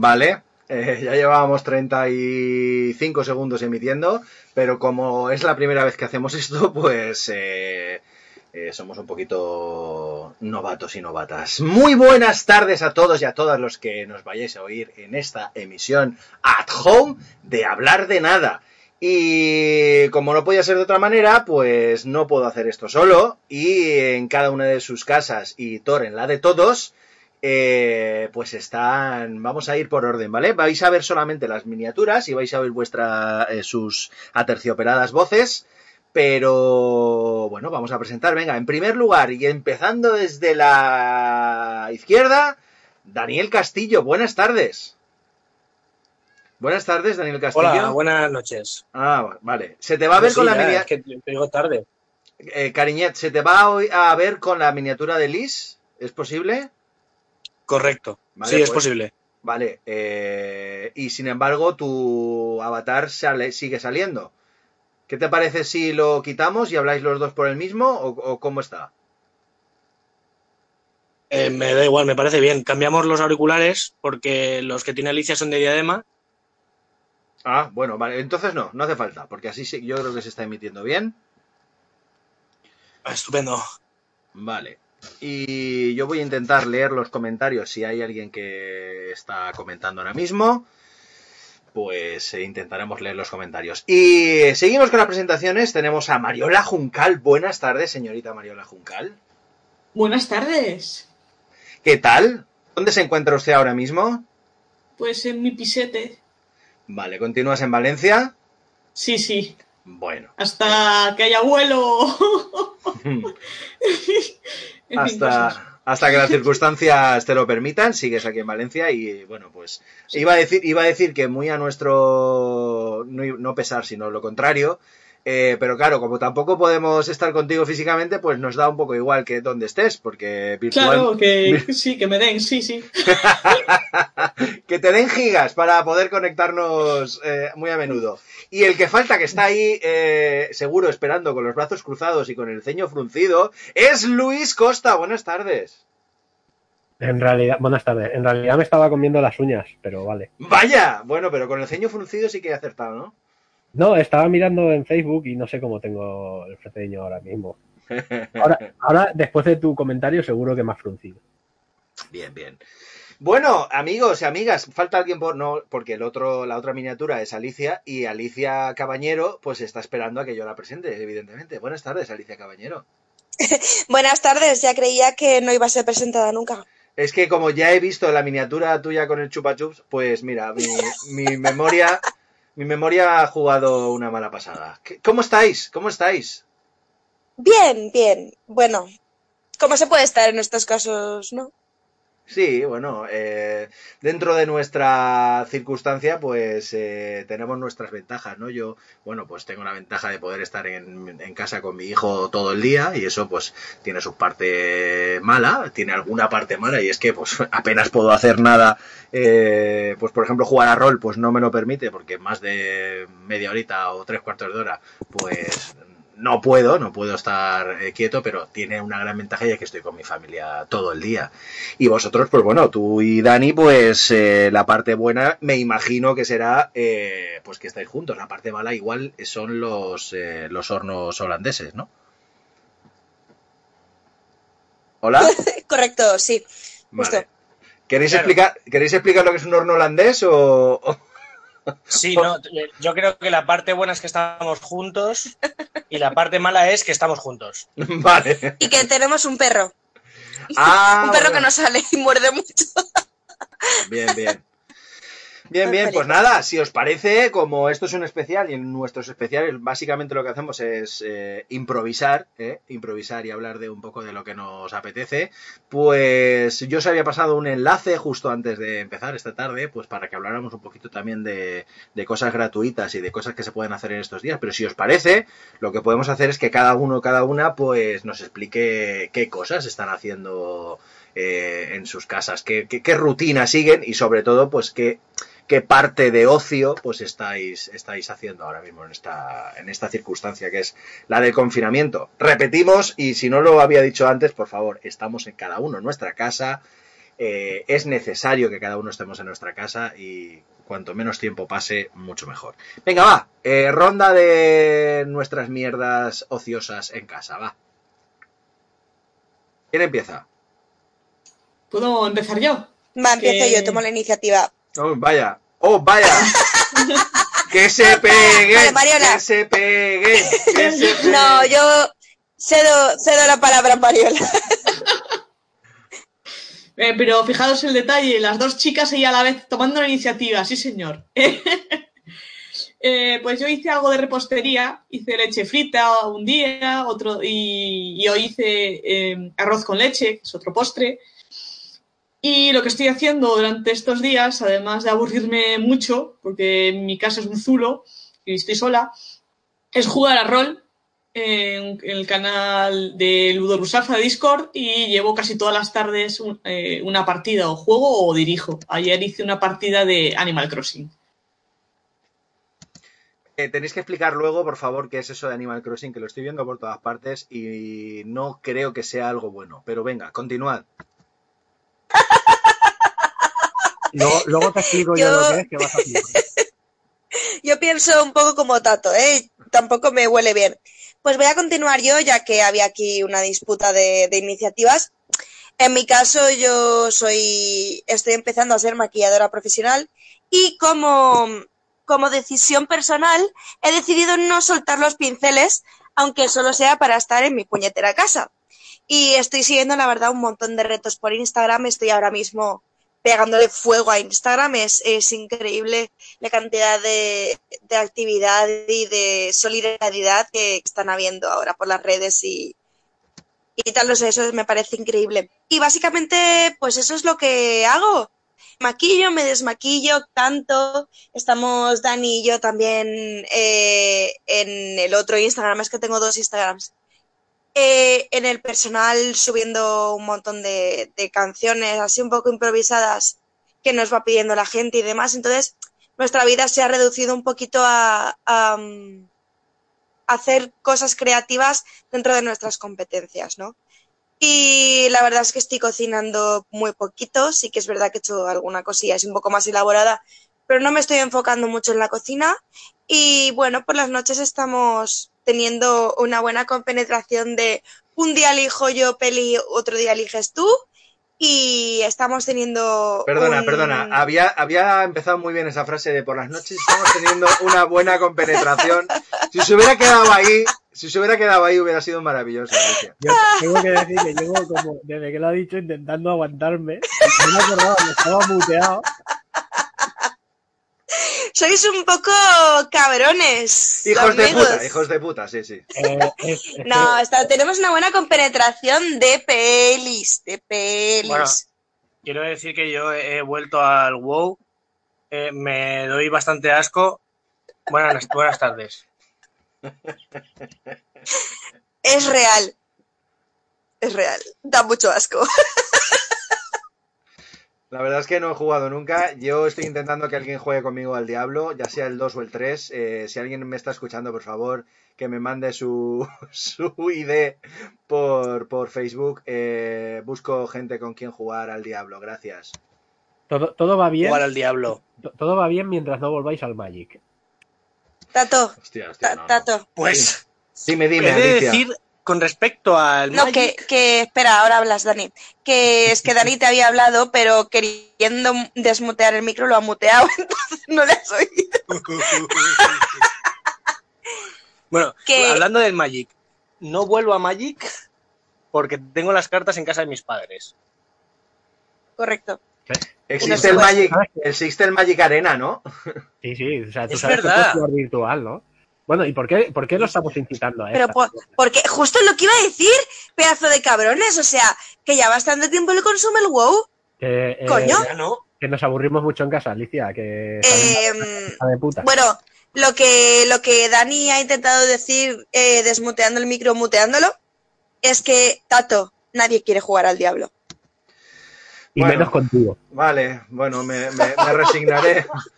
Vale, eh, ya llevábamos 35 segundos emitiendo, pero como es la primera vez que hacemos esto, pues eh, eh, somos un poquito novatos y novatas. Muy buenas tardes a todos y a todas los que nos vayáis a oír en esta emisión at home de hablar de nada. Y como no podía ser de otra manera, pues no puedo hacer esto solo. Y en cada una de sus casas y Thor en la de todos, eh, pues están, vamos a ir por orden, ¿vale? Vais a ver solamente las miniaturas y vais a oír vuestra, eh, sus aterciopeladas voces, pero bueno, vamos a presentar, venga, en primer lugar y empezando desde la izquierda, Daniel Castillo, buenas tardes. Buenas tardes, Daniel Castillo. Hola, buenas noches. Ah, vale. Se te va a ver Sí, con la miniatura. es que te digo tarde. Eh, Cariñet, ¿se te va a ver con la miniatura de Liz? ¿Es posible? Correcto. Vale, sí, es pues. posible. Vale, eh, y sin embargo tu avatar sale, sigue saliendo. ¿Qué te parece si lo quitamos y habláis los dos por el mismo o, o cómo está? Eh, me da igual, me parece bien. Cambiamos los auriculares porque los que tiene Alicia son de diadema. Ah, bueno, vale, entonces no, no hace falta, porque así sí- yo creo que se está emitiendo bien. Ah, estupendo. Vale. Y yo voy a intentar leer los comentarios si hay alguien que está comentando ahora mismo. Pues eh, intentaremos leer los comentarios. Y seguimos con las presentaciones. Tenemos a Mariola Juncal. Buenas tardes, señorita Mariola Juncal. Buenas tardes. ¿Qué tal? ¿Dónde se encuentra usted ahora mismo? Pues en mi pisete. Vale, ¿continúas en Valencia? Sí, sí. Bueno, Hasta que haya vuelo. Hasta, hasta que las circunstancias te lo permitan, sigues aquí en Valencia y bueno, pues Sí. iba a decir, iba a decir que muy a nuestro no, no pesar, sino lo contrario. eh, pero claro, como tampoco podemos estar contigo físicamente, pues nos da un poco igual que donde estés, porque virtual, Claro, que sí, que me den, sí, sí. que te den gigas para poder conectarnos eh, muy a menudo. Y el que falta, que está ahí eh, seguro esperando con los brazos cruzados y con el ceño fruncido, es Luis Costa. Buenas tardes. En realidad, buenas tardes. En realidad me estaba comiendo las uñas, pero vale. Vaya, bueno, pero con el ceño fruncido sí que he acertado, ¿no? No, estaba mirando en Facebook y no sé cómo tengo el ceño ahora mismo. Ahora, ahora, después de tu comentario, seguro que más fruncido. Bien, bien. Bueno, amigos y amigas, falta alguien por no, porque el otro, la otra miniatura es Alicia y Alicia Cabañero, pues está esperando a que yo la presente, evidentemente. Buenas tardes, Alicia Cabañero. Buenas tardes, ya creía que no iba a ser presentada nunca. Es que como ya he visto la miniatura tuya con el chupa chups, pues mira, mi, mi memoria, mi memoria ha jugado una mala pasada. ¿Qué- ¿Cómo estáis? ¿Cómo estáis? Bien, bien. Bueno, ¿cómo se puede estar en estos casos, no? Sí, bueno, eh, dentro de nuestra circunstancia, pues eh, tenemos nuestras ventajas, ¿no? Yo, bueno, pues tengo la ventaja de poder estar en, casa con mi hijo todo el día y eso, pues, tiene su parte mala, tiene alguna parte mala y es que, pues, apenas puedo hacer nada, eh, pues, por ejemplo, jugar a rol, pues no me lo permite porque más de media horita o tres cuartos de hora, pues, no puedo, no puedo estar eh, quieto, pero tiene una gran ventaja ya que estoy con mi familia todo el día. Y vosotros, pues bueno, tú y Dani, pues eh, la parte buena me imagino que será eh, pues que estáis juntos. La parte mala igual son los, eh, los hornos holandeses, ¿no? ¿Hola? Correcto, sí. Justo. ¿Queréis, Claro. explicar, ¿Queréis explicar lo que es un horno holandés o...? Sí, no, yo creo que la parte buena es que estamos juntos y la parte mala es que estamos juntos. Vale. Y que tenemos un perro. Ah, un perro bueno. que no sale y muerde mucho. Bien, bien. Bien, bien, pues nada, si os parece, como esto es un especial y en nuestros especiales básicamente lo que hacemos es eh, improvisar, ¿eh? improvisar y hablar de un poco de lo que nos apetece, pues yo os había pasado un enlace justo antes de empezar esta tarde, pues para que habláramos un poquito también de, de cosas gratuitas y de cosas que se pueden hacer en estos días, pero si os parece, lo que podemos hacer es que cada uno, cada una, pues nos explique qué cosas están haciendo eh, en sus casas, qué, qué, qué rutina siguen y sobre todo, pues qué, qué parte de ocio pues estáis, estáis haciendo ahora mismo en esta, en esta circunstancia que es la del confinamiento. Repetimos, y si no lo había dicho antes, por favor, estamos en cada uno en nuestra casa. eh, es necesario que cada uno estemos en nuestra casa y cuanto menos tiempo pase, mucho mejor. Venga, va, eh, ronda de nuestras mierdas ociosas en casa, va. ¿Quién empieza? ¿Puedo empezar yo? Va, empiezo Que- yo, tomo la iniciativa. Oh, vaya. Oh, vaya. que se pegue. Vale, Mariola. Que se pegue. Que se pegue. No, yo cedo, cedo la palabra a Mariola. Eh, pero fijaos el detalle, las dos chicas ahí a la vez tomando la iniciativa, sí señor. Eh, pues yo hice algo de repostería, hice leche frita un día, otro y, y hoy hice eh, arroz con leche, que es otro postre. Y lo que estoy haciendo durante estos días, además de aburrirme mucho, porque mi casa es un zulo y estoy sola, es jugar a rol en, el canal de Ludo Rusafa de Discord y llevo casi todas las tardes eh, una partida o juego o dirijo. Ayer hice una partida de Animal Crossing. Eh, tenéis que explicar luego, por favor, qué es eso de Animal Crossing, que lo estoy viendo por todas partes y no creo que sea algo bueno. Pero venga, continuad. Luego, luego te explico yo, Yo- lo que es, que vas a flipar. Yo pienso un poco como Tato, ¿eh? Tampoco me huele bien. Pues voy a continuar yo, ya que había aquí una disputa de, de iniciativas. En mi caso, yo soy, estoy empezando a ser maquilladora profesional y como, como decisión personal he decidido no soltar los pinceles, aunque solo sea para estar en mi puñetera casa. Y estoy siguiendo, la verdad, un montón de retos por Instagram. Estoy ahora mismo pegándole fuego a Instagram. Es, es increíble la cantidad de, de actividad y de solidaridad que están habiendo ahora por las redes y, y tal, eso me parece increíble. Y básicamente, pues eso es lo que hago. Maquillo, me desmaquillo, canto. Estamos Dani y yo también eh, en el otro Instagram, es que tengo dos Instagrams. Eh, en el personal subiendo un montón de, canciones así un poco improvisadas que nos va pidiendo la gente y demás. Entonces, nuestra vida se ha reducido un poquito a, a, um, hacer cosas creativas dentro de nuestras competencias, ¿no? Y la verdad es que estoy cocinando muy poquito, sí que es verdad que he hecho alguna cosilla, es un poco más elaborada, pero no me estoy enfocando mucho en la cocina. Y bueno, por las noches estamos teniendo una buena compenetración de un día elijo yo peli, otro día eliges tú. Y estamos teniendo. Perdona, un- perdona. Había, había empezado muy bien esa frase de por las noches estamos teniendo una buena compenetración. Si se hubiera quedado ahí, si se hubiera quedado ahí hubiera sido maravilloso. Alicia. Yo tengo que decir que llevo como, desde que lo ha dicho, intentando aguantarme. No me acordaba, me estaba muteado. Sois un poco cabrones. Hijos de amigos. puta, hijos de puta, sí, sí. Eh, es- es No, está- tenemos una buena compenetración de pelis, de pelis. Bueno. Quiero decir que yo he vuelto al WoW, eh, me doy bastante asco. Buenas, buenas tardes. Es real. Es real. Da mucho asco. La verdad es que no he jugado nunca. Yo estoy intentando que alguien juegue conmigo al Diablo, ya sea el 2 o el 3. Eh, si alguien me está escuchando, por favor, que me mande su, su ID por, por Facebook. Eh, busco gente con quien jugar al Diablo. Gracias. todo, todo va bien. Jugar al diablo. to- Todo va bien mientras no volváis al Magic. Tato, Hostia, hostia, ta- no, no. Tato. Pues Dime, dime, he de Alicia. decir con respecto al No, que, Magic, que, espera, ahora hablas, Dani. Que es que Dani te había hablado, pero queriendo desmutear el micro lo ha muteado, entonces no le has oído. bueno, que- hablando del Magic, no vuelvo a Magic porque tengo las cartas en casa de mis padres. Correcto. Existe el Magic, existe el Magic Arena, ¿no? Sí, sí, o sea, tú Es sabes que verdad. puedes jugar virtual, ¿no? Bueno, ¿y por qué, por qué lo estamos incitando a Pero esto? por- porque justo lo que iba a decir, pedazo de cabrones, o sea, que ya bastante tiempo le consume el WoW. Que, eh, ¿Coño? Ya no. que nos aburrimos mucho en casa, Alicia, que Eh, hija de puta. bueno, lo que, lo que Dani ha intentado decir eh, desmuteando el micro, muteándolo, es que, Tato, nadie quiere jugar al diablo. y bueno. menos contigo. Vale, bueno, me, me- me resignaré.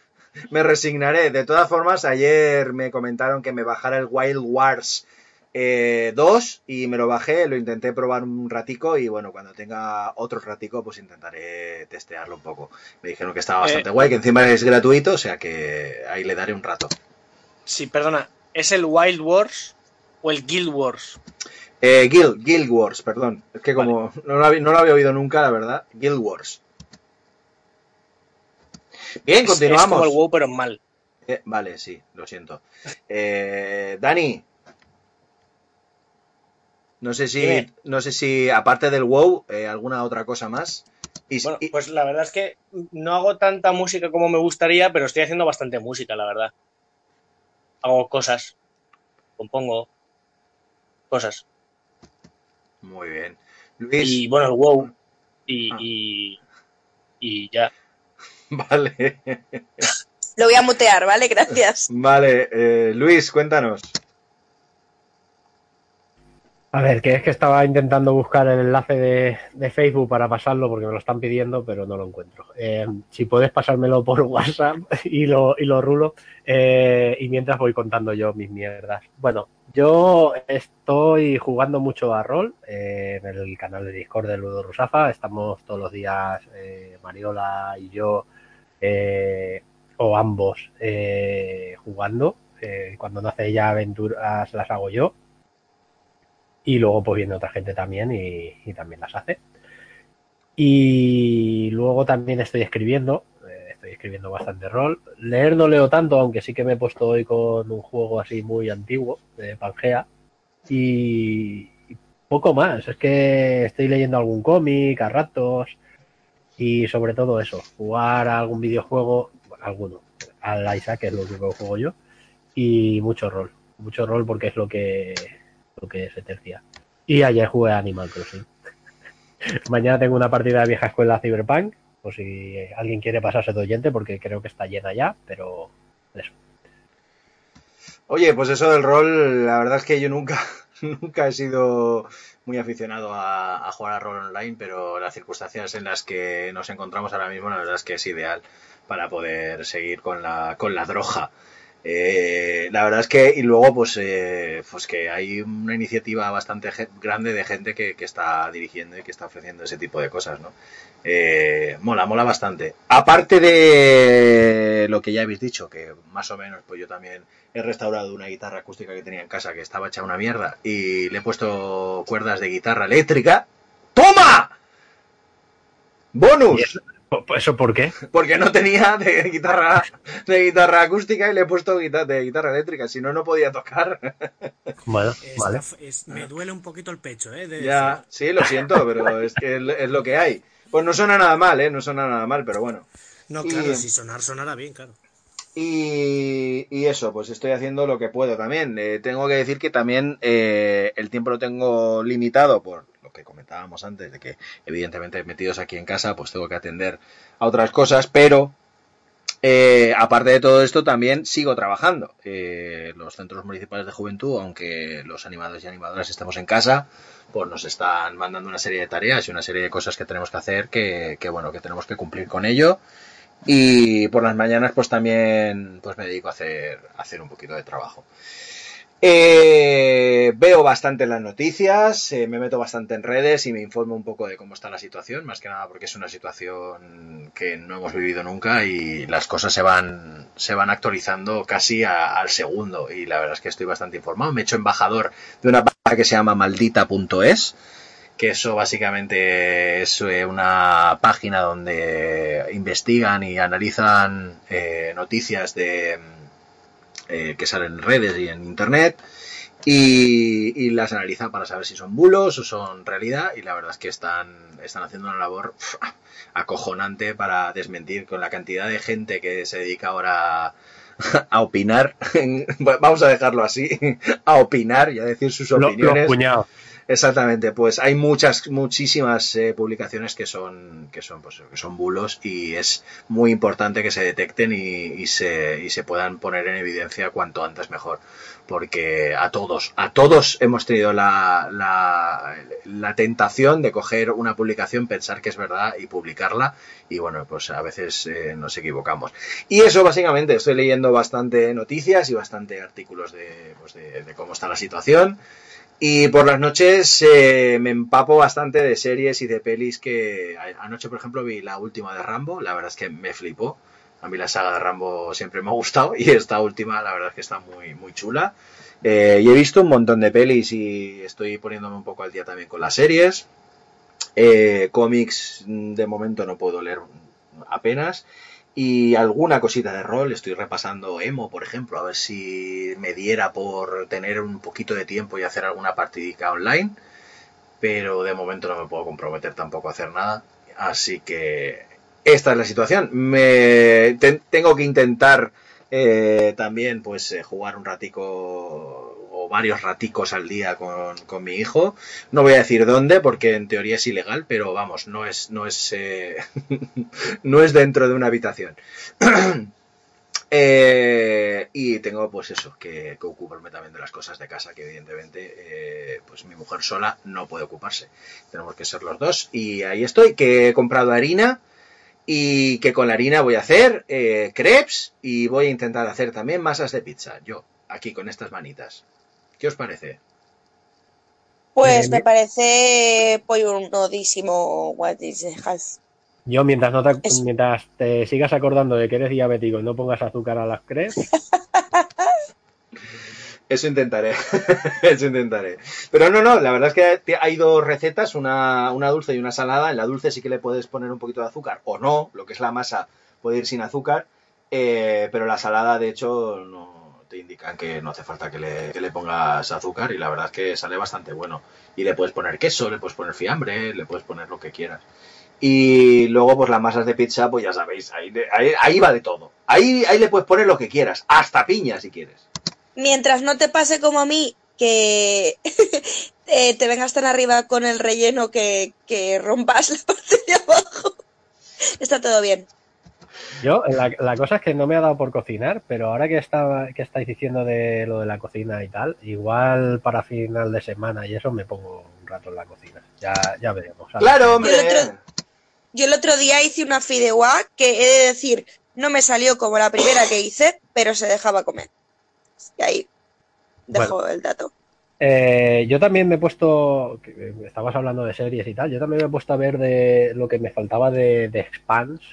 Me resignaré. De todas formas, ayer me comentaron que me bajara el Wild Wars eh, 2 y me lo bajé, lo intenté probar un ratico y bueno, cuando tenga otro ratico pues intentaré testearlo un poco. Me dijeron que estaba bastante Eh. guay, que encima es gratuito, o sea que ahí le daré un rato. Sí, perdona, ¿es el Wild Wars o el Guild Wars? Eh, Guild, Guild Wars, perdón. Es que como no, lo había, no lo había oído nunca, la verdad. Guild Wars. Bien, Es- continuamos. Es como el WoW, pero mal. Eh, vale, sí, lo siento. Eh, Dani. No sé si, Dime. no sé si aparte del WoW, eh, alguna otra cosa más. Y, Bueno, y- pues la verdad es que no hago tanta música como me gustaría, pero estoy haciendo bastante música, la verdad. Hago cosas, compongo cosas. muy bien. Luis, Y bueno, el WoW. Y, Ah. y, y ya. vale, Lo voy a mutear, ¿vale? Gracias. vale. eh, Luis, cuéntanos. A ver, que es que estaba intentando buscar el enlace de, de Facebook para pasarlo porque me lo están pidiendo, pero no lo encuentro. Eh, si puedes pasármelo por WhatsApp y lo, y lo rulo, eh, y mientras voy contando yo mis mierdas. Bueno, yo estoy jugando mucho a rol eh, en el canal de Discord de Ludo Rusafa. Estamos todos los días, eh, Mariola y yo, eh, o ambos, eh, jugando. Eh, cuando no hace ella aventuras, las hago yo y luego pues viene otra gente también y, y también las hace. Y luego también estoy escribiendo, estoy escribiendo bastante rol. Leer no leo tanto, aunque sí que me he puesto hoy con un juego así muy antiguo, de Pangea. Y poco más, es que estoy leyendo algún cómic a ratos y sobre todo eso, jugar a algún videojuego, alguno, al Isaac, que es lo que juego yo, y mucho rol, mucho rol porque es lo que lo que se tercia. Y ayer jugué a Animal Crossing. Mañana tengo una partida de vieja escuela Cyberpunk, por si alguien quiere pasarse de oyente, porque creo que está llena ya, pero eso. Oye, pues eso del rol, la verdad es que yo nunca, nunca he sido muy aficionado a, jugar a rol online, pero las circunstancias en las que nos encontramos ahora mismo, la verdad es que es ideal para poder seguir con la, con la droga. Eh, la verdad es que, y luego, pues, eh, pues que hay una iniciativa bastante grande de gente que, que está dirigiendo y que está ofreciendo ese tipo de cosas, ¿no? Eh, mola, mola bastante. Aparte de lo que ya habéis dicho, que más o menos, pues yo también he restaurado una guitarra acústica que tenía en casa que estaba hecha una mierda y le he puesto cuerdas de guitarra eléctrica. ¡Toma! ¡Bonus! ¿Y eso, ¿Eso por qué? Porque no tenía de guitarra, de guitarra acústica y le he puesto guita- de guitarra eléctrica, si no, no podía tocar. Bueno, vale. es- me duele un poquito el pecho, ¿eh? de Ya, decir. sí, lo siento, pero es que es, es lo que hay. Pues no suena nada mal, ¿eh? No suena nada mal, pero bueno. No, Y- claro, si sonar, sonará bien, claro. Y, y eso, pues estoy haciendo lo que puedo también. Eh, tengo que decir que también eh, el tiempo lo tengo limitado por que comentábamos antes, de que evidentemente metidos aquí en casa, pues tengo que atender a otras cosas, pero eh, aparte de todo esto, también sigo trabajando. Eh, los centros municipales de juventud, aunque los animadores y animadoras estamos en casa, pues nos están mandando una serie de tareas y una serie de cosas que tenemos que hacer que, que bueno, que tenemos que cumplir con ello. Y por las mañanas pues también pues me dedico a hacer, a hacer un poquito de trabajo. Eh, veo bastante las noticias, eh, me meto bastante en redes y me informo un poco de cómo está la situación, más que nada porque es una situación que no hemos vivido nunca y las cosas se van, se van actualizando casi al segundo y la verdad es que estoy bastante informado. Me he hecho embajador de una que se llama maldita.es, que eso básicamente es eh, una página donde investigan y analizan eh, noticias de eh, que salen en redes y en internet y, y las analizan para saber si son bulos o son realidad y la verdad es que están, están haciendo una labor acojonante para desmentir con la cantidad de gente que se dedica ahora a, a opinar, vamos a dejarlo así, a opinar y a decir sus Lo- opiniones. Exactamente, pues hay muchas, muchísimas eh, publicaciones que son, que son, pues, que son bulos y es muy importante que se detecten y, y se, y se puedan poner en evidencia cuanto antes mejor, porque a todos, a todos hemos tenido la, la, tentación de coger una publicación, pensar que es verdad y publicarla y bueno, pues a veces eh, nos equivocamos. Y eso básicamente, estoy leyendo bastante noticias y bastante artículos de, pues, de cómo está la situación. Y por las noches eh, me empapo bastante de series y de pelis que anoche, por ejemplo, vi la última de Rambo, la verdad es que me flipó. A mí la saga de Rambo siempre me ha gustado y esta última la verdad es que está muy, muy chula. Eh, y he visto un montón de pelis y estoy poniéndome un poco al día también con las series. Eh, cómics mm, de momento no puedo leer apenas. Y alguna cosita de rol, estoy repasando Emo, por ejemplo, a ver si me diera por tener un poquito de tiempo y hacer alguna partidica online. Pero de momento no me puedo comprometer tampoco a hacer nada. Así que esta es la situación. Me te- tengo que intentar eh, también pues eh, jugar un ratico varios raticos al día con, con mi hijo. No voy a decir dónde porque en teoría es ilegal, pero vamos, no es no es eh, no es dentro de una habitación. Eh, y tengo pues eso, que, que ocuparme también de las cosas de casa, que evidentemente eh, pues mi mujer sola no puede ocuparse. Tenemos que ser los dos. Y ahí estoy, que he comprado harina y que con la harina voy a hacer crepes y voy a intentar hacer también masas de pizza. Yo, aquí con estas manitas. ¿Qué os parece? Pues Eh, me parece pollurodísimo what is the has. Yo, mientras, no te, Es- mientras te sigas acordando de que eres diabético y no pongas azúcar a las crepes, Eso intentaré, eso intentaré. Pero no, no, la verdad es que hay dos recetas, una, una dulce y una salada. En la dulce sí que le puedes poner un poquito de azúcar o no, lo que es la masa puede ir sin azúcar, eh, pero la salada de hecho no te indican que no hace falta que le, pongas azúcar y la verdad es que sale bastante bueno. Y le puedes poner queso, le puedes poner fiambre, le puedes poner lo que quieras. Y luego, pues las masas de pizza, pues ya sabéis, ahí, ahí, ahí va de todo. Ahí, ahí le puedes poner lo que quieras, hasta piña si quieres. Mientras no te pase como a mí, que eh, te vengas tan arriba con el relleno que, que rompas la parte de abajo. Está todo bien. Yo, la, la cosa es que no me ha dado por cocinar, pero ahora que, estaba, que estáis diciendo de lo de la cocina y tal, igual para final de semana y eso me pongo un rato en la cocina. Ya, ya veremos. Claro, hombre. El otro- Yo el otro día hice una fideuá que he de decir, no me salió como la primera que hice, pero se dejaba comer. Y ahí dejo el dato. Eh, yo también me he puesto, eh, estabas hablando de series y tal, yo también me he puesto a ver de lo que me faltaba de, de Expanse,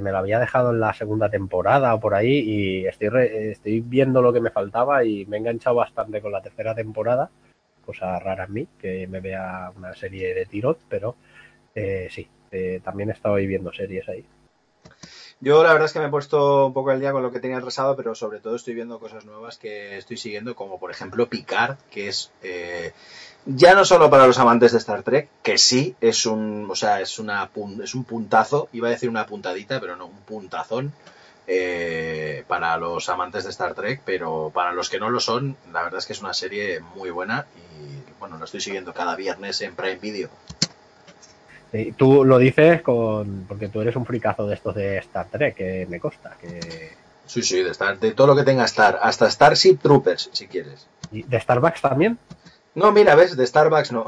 me lo había dejado en la segunda temporada o por ahí y estoy, re- estoy viendo lo que me faltaba y me he enganchado bastante con la tercera temporada, cosa rara en mí, que me vea una serie de tiros, pero eh, sí, eh, también he estado viendo series ahí. Yo la verdad es que me he puesto un poco al día con lo que tenía atrasado, pero sobre todo estoy viendo cosas nuevas que estoy siguiendo, como por ejemplo Picard, que es eh, ya no solo para los amantes de Star Trek, que sí es un, o sea, es una es un puntazo, iba a decir una puntadita, pero no, un puntazón eh, para los amantes de Star Trek, pero para los que no lo son, la verdad es que es una serie muy buena y bueno, la estoy siguiendo cada viernes en Prime Video. Sí, tú lo dices con, porque tú eres un fricazo de estos de Star Trek, que me consta, que Sí, sí, de, Star, de todo lo que tenga Star, hasta Starship Troopers, si quieres. ¿Y ¿De Starbucks también? No, mira, ves, de Starbucks no.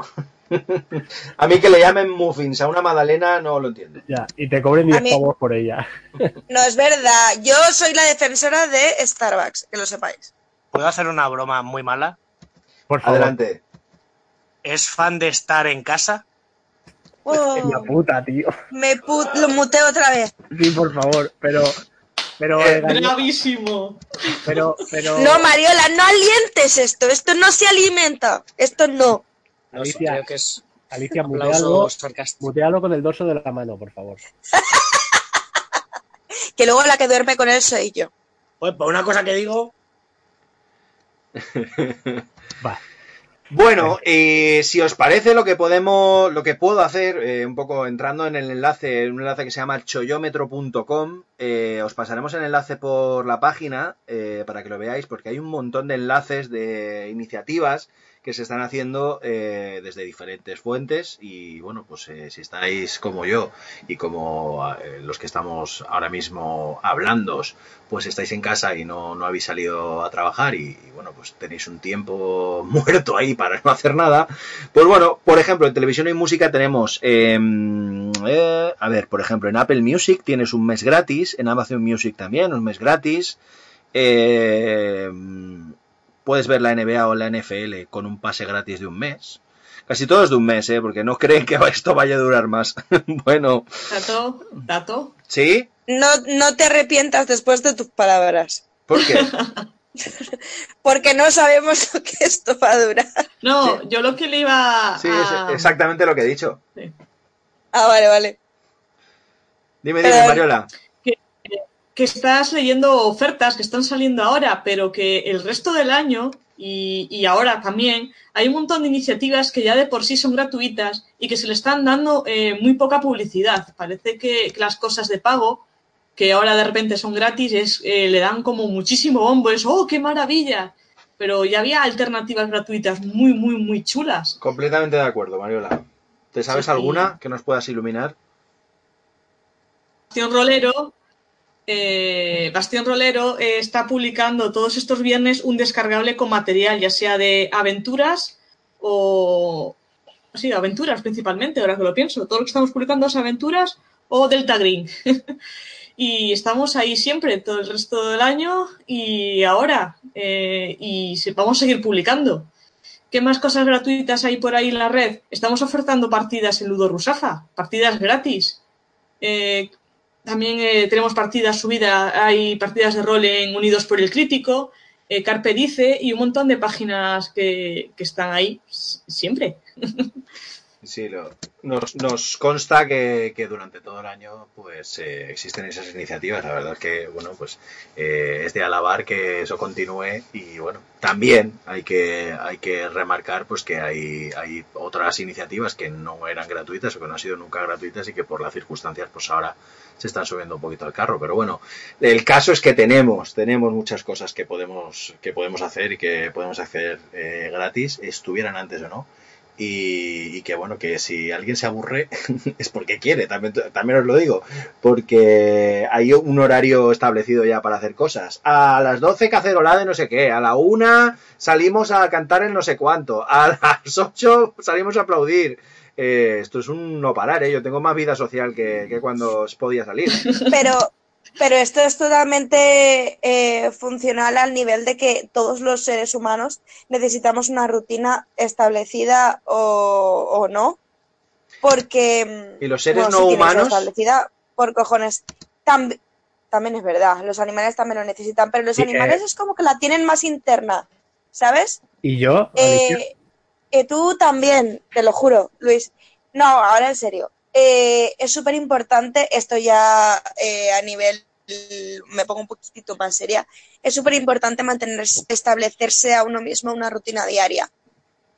a mí que le llamen muffins a una magdalena no lo entiendo. Ya, y te cobren A 10 mí- pavos por ella. No es verdad. Yo soy la defensora de Starbucks, que lo sepáis. ¿Puedo hacer una broma muy mala? Por favor. Adelante. ¿Es fan de estar en casa? Oh, La puta, tío. me put- lo muteo otra vez. Sí, por favor, pero Pero, Eh, Bravísimo. pero, pero, No, Mariola, no alientes esto. Esto no se alimenta. Esto no. No Alicia, creo que es Alicia, mutealo, mutealo con el dorso de la mano, por favor. Que luego la que duerme con él soy yo. Pues por una cosa que digo, Va. Bueno, eh, si os parece lo que podemos, lo que puedo hacer, eh, un poco entrando en el enlace, un enlace que se llama choyómetro.com, eh, os pasaremos el enlace por la página para que lo veáis, porque hay un montón de enlaces de iniciativas que se están haciendo eh, desde diferentes fuentes y bueno, pues eh, si estáis como yo y como eh, los que estamos ahora mismo hablando, pues estáis en casa y no, no habéis salido a trabajar y, y, bueno, pues tenéis un tiempo muerto ahí para no hacer nada, pues bueno, por ejemplo, en televisión y música tenemos, eh, a ver, por ejemplo, en Apple Music tienes un mes gratis, en Amazon Music también un mes gratis, eh, puedes ver la NBA o la NFL con un pase gratis de un mes. Casi todo es de un mes, ¿eh? Porque no creen que esto vaya a durar más. bueno, Dato, dato. ¿sí? No, no te arrepientas después de tus palabras. ¿Por qué? Porque no sabemos lo que esto va a durar. No, yo lo que le iba Sí, a... es exactamente lo que he dicho. Ah, vale, vale. Dime, dime, Mariola. Que estás leyendo ofertas que están saliendo ahora, pero que el resto del año y, y ahora también hay un montón de iniciativas que ya de por sí son gratuitas y que se le están dando eh, muy poca publicidad. Parece que, que las cosas de pago, que ahora de repente son gratis, es, eh, le dan como muchísimo bombo. Es, ¡oh, qué maravilla! Pero ya había alternativas gratuitas muy, muy, muy chulas. Completamente de acuerdo, Mariola. ¿Te sabes Sí, sí. alguna que nos puedas iluminar? Rolero, eh, Bastión Rolero eh, está publicando todos estos viernes un descargable con material, ya sea de aventuras o... Sí, aventuras principalmente, ahora que lo pienso. Todo lo que estamos publicando es aventuras o Delta Green. y estamos ahí siempre, todo el resto del año y ahora. eh, y vamos a seguir publicando. ¿Qué más cosas gratuitas hay por ahí en la red? Estamos ofertando partidas en Ludo Rusafa, partidas gratis. Eh, también eh, tenemos partidas subidas, hay partidas de rol en Unidos por el Crítico, eh, Carpe Dice y un montón de páginas que, que están ahí siempre. Sí, lo- nos, nos consta que, que durante todo el año pues eh, existen esas iniciativas. La verdad es que bueno pues eh, es de alabar que eso continúe y bueno también hay que hay que remarcar pues que hay hay otras iniciativas que no eran gratuitas o que no han sido nunca gratuitas y que por las circunstancias pues ahora se están subiendo un poquito al carro. Pero bueno el caso es que tenemos tenemos muchas cosas que podemos que podemos hacer y que podemos hacer eh, gratis estuvieran antes o no y, que bueno, que si alguien se aburre es porque quiere, también, también os lo digo, porque hay un horario establecido ya para hacer cosas. A las 12 cacerolada de no sé qué, a la una salimos a cantar el no sé cuánto, a las 8 salimos a aplaudir. Eh, esto es un no parar, ¿eh? yo tengo más vida social que, que cuando podía salir. Pero, pero esto es totalmente eh, funcional al nivel de que todos los seres humanos necesitamos una rutina establecida o, o no. Porque. ¿Y los seres bueno, no humanos? establecida por cojones. Tam- también es verdad, los animales también lo necesitan, pero los Sí, animales eh. es como que la tienen más interna, ¿sabes? ¿Y yo? Eh, eh, tú también, te lo juro, Luis. No, ahora en serio. Eh, es súper importante, esto ya eh, a nivel, me pongo un poquitito más seria, es súper importante mantener, establecerse a uno mismo una rutina diaria.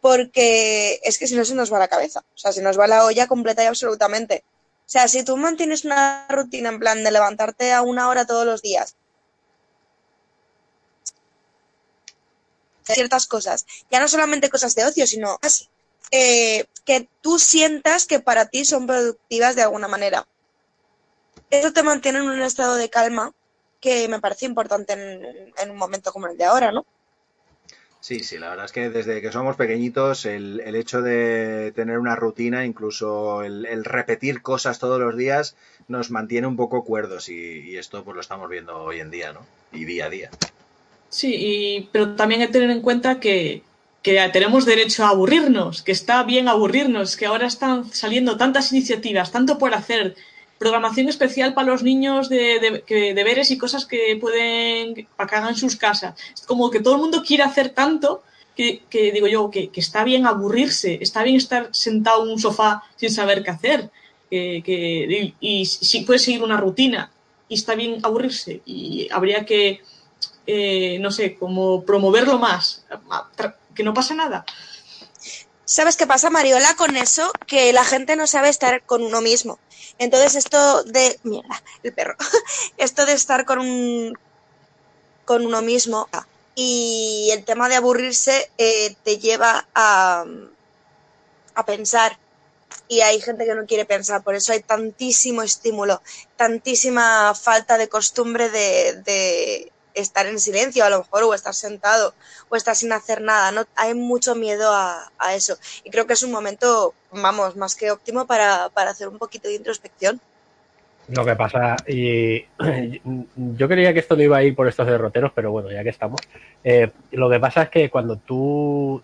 Porque es que si no se nos va la cabeza, o sea, se nos va la olla completa y absolutamente. O sea, si tú mantienes una rutina en plan de levantarte a una hora todos los días, ciertas cosas, ya no solamente cosas de ocio, sino más, eh, que tú sientas que para ti son productivas de alguna manera. Eso te mantiene en un estado de calma que me parece importante en, en un momento como el de ahora, ¿no? Sí, sí, la verdad es que desde que somos pequeñitos el, el hecho de tener una rutina, incluso el, el repetir cosas todos los días, nos mantiene un poco cuerdos y, y esto pues lo estamos viendo hoy en día, ¿no? Y día a día. Sí, y- pero también hay que tener en cuenta que, que tenemos derecho a aburrirnos, que está bien aburrirnos, que ahora están saliendo tantas iniciativas, tanto por hacer, programación especial para los niños de, deberes y cosas que pueden, para que hagan sus casas. Es como que todo el mundo quiere hacer tanto que, digo yo, que, está bien aburrirse, está bien estar sentado en un sofá sin saber qué hacer. Que, que- y, y si puedes seguir una rutina y está bien aburrirse y habría que, eh, no sé, como promoverlo más, que no pasa nada. ¿Sabes qué pasa, Mariola, con eso? Que la gente no sabe estar con uno mismo. Entonces, esto de. Mierda, el perro. Esto de estar con un. con uno mismo. Y el tema de aburrirse eh, te lleva a. a pensar. Y hay gente que no quiere pensar, por eso hay tantísimo estímulo, tantísima falta de costumbre de, de estar en silencio, a lo mejor, o estar sentado, o estar sin hacer nada. ¿no? Hay mucho miedo a, eso. Y creo que es un momento, vamos, más que óptimo para, para hacer un poquito de introspección. Lo que pasa, y yo creía que esto no iba a ir por estos derroteros, pero bueno, ya que estamos. eh, lo que pasa es que cuando tú,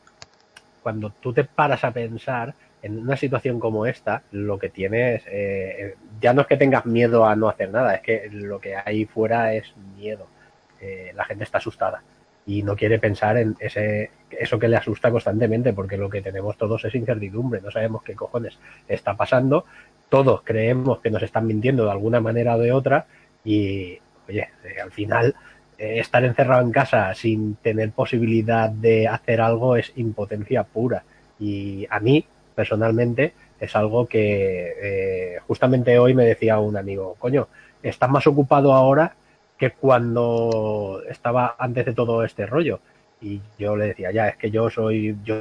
cuando tú te paras a pensar en una situación como esta, lo que tienes, eh, ya no es que tengas miedo a no hacer nada, es que lo que hay fuera es miedo. La gente está asustada y no quiere pensar en ese, eso que le asusta constantemente, porque lo que tenemos todos es incertidumbre, no sabemos qué cojones está pasando, todos creemos que nos están mintiendo de alguna manera o de otra y, oye, eh, al final eh, estar encerrado en casa sin tener posibilidad de hacer algo es impotencia pura. Y a mí personalmente es algo que eh, justamente hoy me decía un amigo, coño, estás más ocupado ahora que cuando estaba antes de todo este rollo. Y yo le decía, ya, es que yo soy, yo,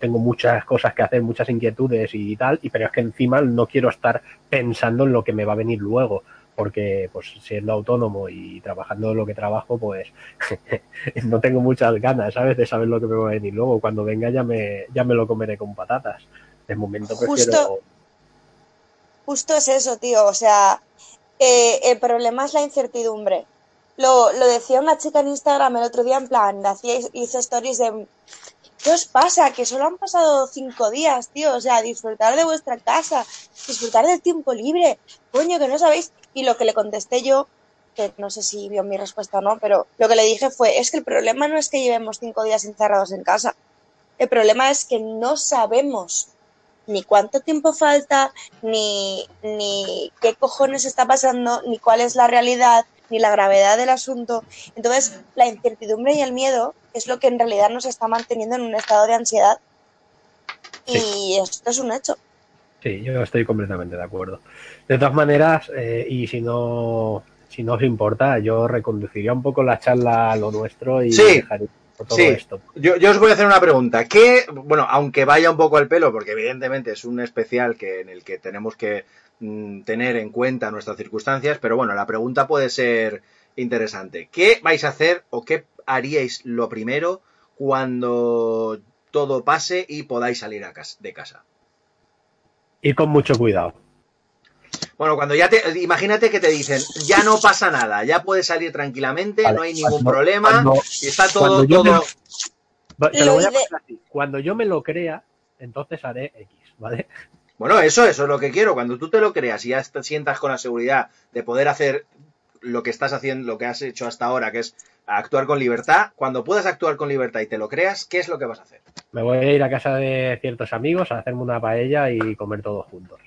tengo muchas cosas que hacer, muchas inquietudes y tal, y pero es que encima no quiero estar pensando en lo que me va a venir luego, porque pues siendo autónomo y trabajando lo que trabajo, pues no tengo muchas ganas, ¿sabes? De saber lo que me va a venir luego. Cuando venga ya me, ya me lo comeré con patatas. De momento. Justo- Justo es eso, tío. O sea, eh, el problema es la incertidumbre. Lo, lo decía una chica en Instagram el otro día, en plan, hacía, hizo stories de. ¿Qué os pasa? Que solo han pasado cinco días, tío. O sea, disfrutar de vuestra casa, disfrutar del tiempo libre. Coño, que no sabéis. Y lo que le contesté yo, que no sé si vio mi respuesta o no, pero lo que le dije fue: es que el problema no es que llevemos cinco días encerrados en casa. El problema es que no sabemos ni cuánto tiempo falta, ni, ni qué cojones está pasando, ni cuál es la realidad, ni la gravedad del asunto. Entonces, la incertidumbre y el miedo es lo que en realidad nos está manteniendo en un estado de ansiedad. Y esto es un hecho. Sí, yo estoy completamente de acuerdo. De todas maneras, eh, y si no, si no os importa, yo reconduciría un poco la charla a lo nuestro y Sí. dejaría todo Sí. esto. Yo, yo os voy a hacer una pregunta. ¿Qué, bueno, aunque vaya un poco al pelo, porque evidentemente es un especial que, en el que tenemos que mm, tener en cuenta nuestras circunstancias, pero bueno, la pregunta puede ser interesante. ¿Qué vais a hacer o qué haríais lo primero cuando todo pase y podáis salir a cas- de casa? Ir con mucho cuidado. Bueno, cuando ya te, imagínate que te dicen, ya no pasa nada, ya puedes salir tranquilamente, Vale, no hay ningún cuando- problema cuando- y está todo, cuando yo me- todo, Va- Te Lo lo voy a así. Cuando yo me lo crea, entonces haré X, ¿vale? Bueno, eso, eso es lo que quiero. Cuando tú te lo creas y ya te sientas con la seguridad de poder hacer lo que estás haciendo, lo que has hecho hasta ahora, que es actuar con libertad, cuando puedas actuar con libertad y te lo creas, ¿qué es lo que vas a hacer? Me voy a ir a casa de ciertos amigos a hacerme una paella y comer todos juntos.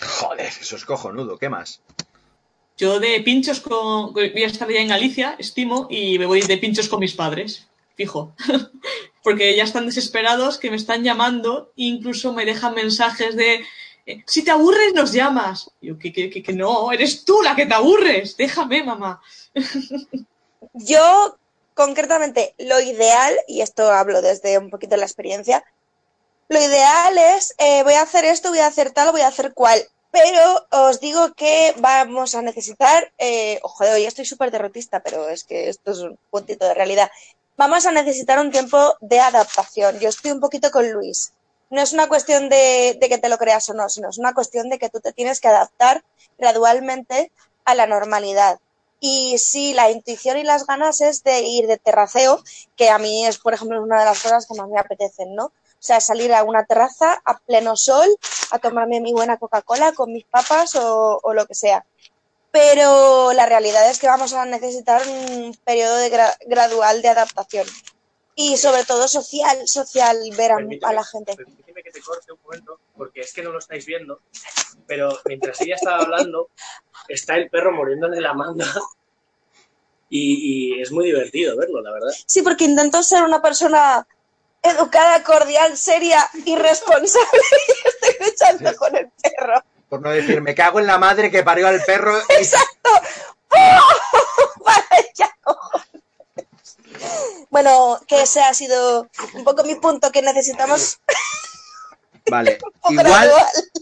Joder, eso es cojonudo. ¿Qué más? Yo de pinchos con. Voy a estar ya en Galicia, estimo, y me voy de pinchos con mis padres. Fijo. Porque ya están desesperados, que me están llamando, e incluso me dejan mensajes de. eh, Si te aburres, nos llamas. Yo, que, que, que, que no, eres tú la que te aburres. Déjame, mamá. Yo, concretamente, lo ideal, y esto hablo desde un poquito de la experiencia, lo ideal es, eh, voy a hacer esto, voy a hacer tal, voy a hacer cual. Pero os digo que vamos a necesitar, eh, oh, joder, hoy estoy súper derrotista, pero es que esto es un puntito de realidad. Vamos a necesitar un tiempo de adaptación. Yo estoy un poquito con Luis. No es una cuestión de, de que te lo creas o no, sino es una cuestión de que tú te tienes que adaptar gradualmente a la normalidad. Y sí, la intuición y las ganas es de ir de terraceo, que a mí es, por ejemplo, una de las cosas que más me apetecen, ¿no? O sea, salir a una terraza a pleno sol, a tomarme mi buena Coca-Cola con mis papas o, o lo que sea. Pero la realidad es que vamos a necesitar un periodo de gra- gradual de adaptación. Y sobre todo social, social, ver a, a la gente. Permíteme que te corte un momento, porque es que no lo estáis viendo, pero mientras ella estaba hablando, está el perro muriéndole la manga. Y, y es muy divertido verlo, la verdad. Sí, porque intento ser una persona educada, cordial, seria y responsable y estoy luchando Sí. con el perro. Por no decir, me cago en la madre que parió al perro. y- ¡Exacto! Cojones. Bueno, que ese ha sido un poco mi punto, que necesitamos Vale, igual,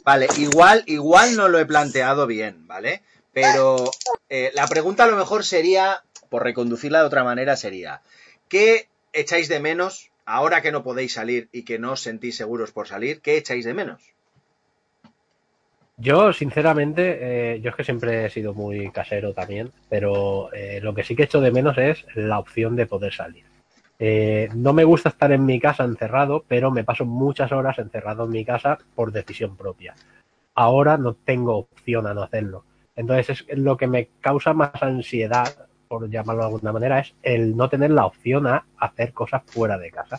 vale, igual, igual no lo he planteado bien, ¿vale? Pero eh, la pregunta a lo mejor sería, por reconducirla de otra manera, sería, ¿qué echáis de menos ahora que no podéis salir y que no os sentís seguros por salir? ¿Qué echáis de menos? Yo, sinceramente, eh, yo es que siempre he sido muy casero también, pero eh, lo que sí que echo de menos es la opción de poder salir. Eh, no me gusta estar en mi casa encerrado, pero me paso muchas horas encerrado en mi casa por decisión propia. Ahora no tengo opción a no hacerlo. Entonces, es lo que me causa más ansiedad, por llamarlo de alguna manera, es el no tener la opción a hacer cosas fuera de casa.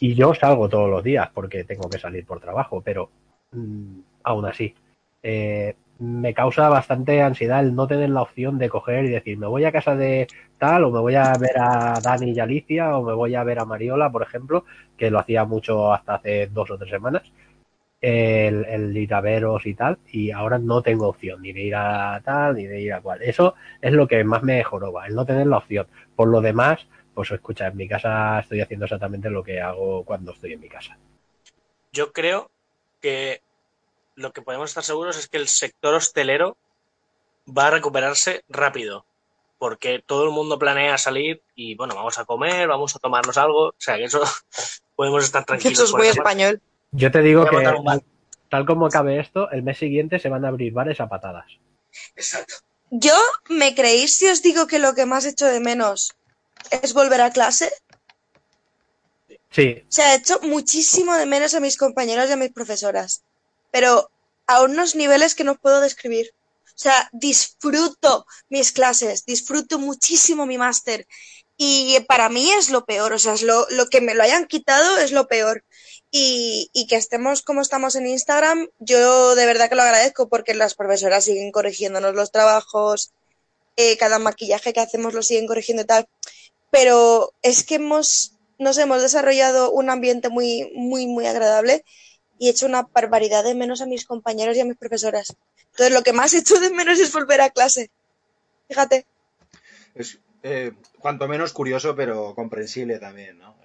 Y yo salgo todos los días porque tengo que salir por trabajo, pero mm, aún así, eh, me causa bastante ansiedad el no tener la opción de coger y decir, me voy a casa de tal, o me voy a ver a Dani y Alicia, o me voy a ver a Mariola, por ejemplo, que lo hacía mucho hasta hace dos o tres semanas, el, el ir a veros y tal, y ahora no tengo opción ni de ir a tal, ni de ir a cual. Eso es lo que más me joroba, el no tener la opción. Por lo demás, pues escucha, en mi casa estoy haciendo exactamente lo que hago cuando estoy en mi casa. Yo creo que lo que podemos estar seguros es que el sector hostelero va a recuperarse rápido. Porque todo el mundo planea salir y, bueno, vamos a comer, vamos a tomarnos algo. O sea, que eso podemos estar tranquilos. Eso es muy esa parte. Yo te digo que tal como acabe esto, el mes siguiente se van a abrir bares a patadas. Exacto. Yo me creéis si os digo que lo que más echo de menos es volver a clase. Sí, O sea, echo muchísimo de menos a mis compañeros y a mis profesoras, pero a unos niveles que no puedo describir. O sea, disfruto mis clases, disfruto muchísimo mi máster y para mí es lo peor, o sea, es lo, lo que me lo hayan quitado es lo peor. Y, y que estemos como estamos en Instagram, yo de verdad que lo agradezco porque las profesoras siguen corrigiéndonos los trabajos, eh, cada maquillaje que hacemos lo siguen corrigiendo y tal, pero es que hemos, nos hemos desarrollado un ambiente muy, muy, muy agradable y he hecho una barbaridad de menos a mis compañeros y a mis profesoras. Entonces, lo que más echo de menos es volver a clase. Fíjate. Es eh, cuanto menos curioso, pero comprensible también, ¿no?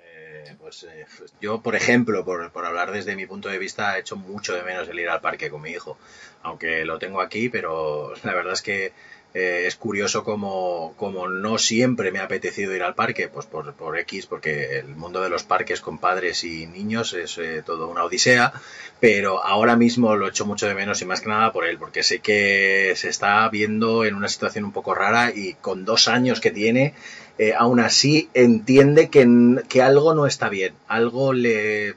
Eh, pues eh, yo, por ejemplo, por, por hablar desde mi punto de vista, he hecho mucho de menos el ir al parque con mi hijo. Aunque lo tengo aquí, pero la verdad es que eh, es curioso como, como no siempre me ha apetecido ir al parque, pues por, por X, porque el mundo de los parques con padres y niños es eh, todo una odisea, pero ahora mismo lo echo mucho de menos y más que nada por él, porque sé que se está viendo en una situación un poco rara y con dos años que tiene, eh, aún así entiende que, que algo no está bien, algo le,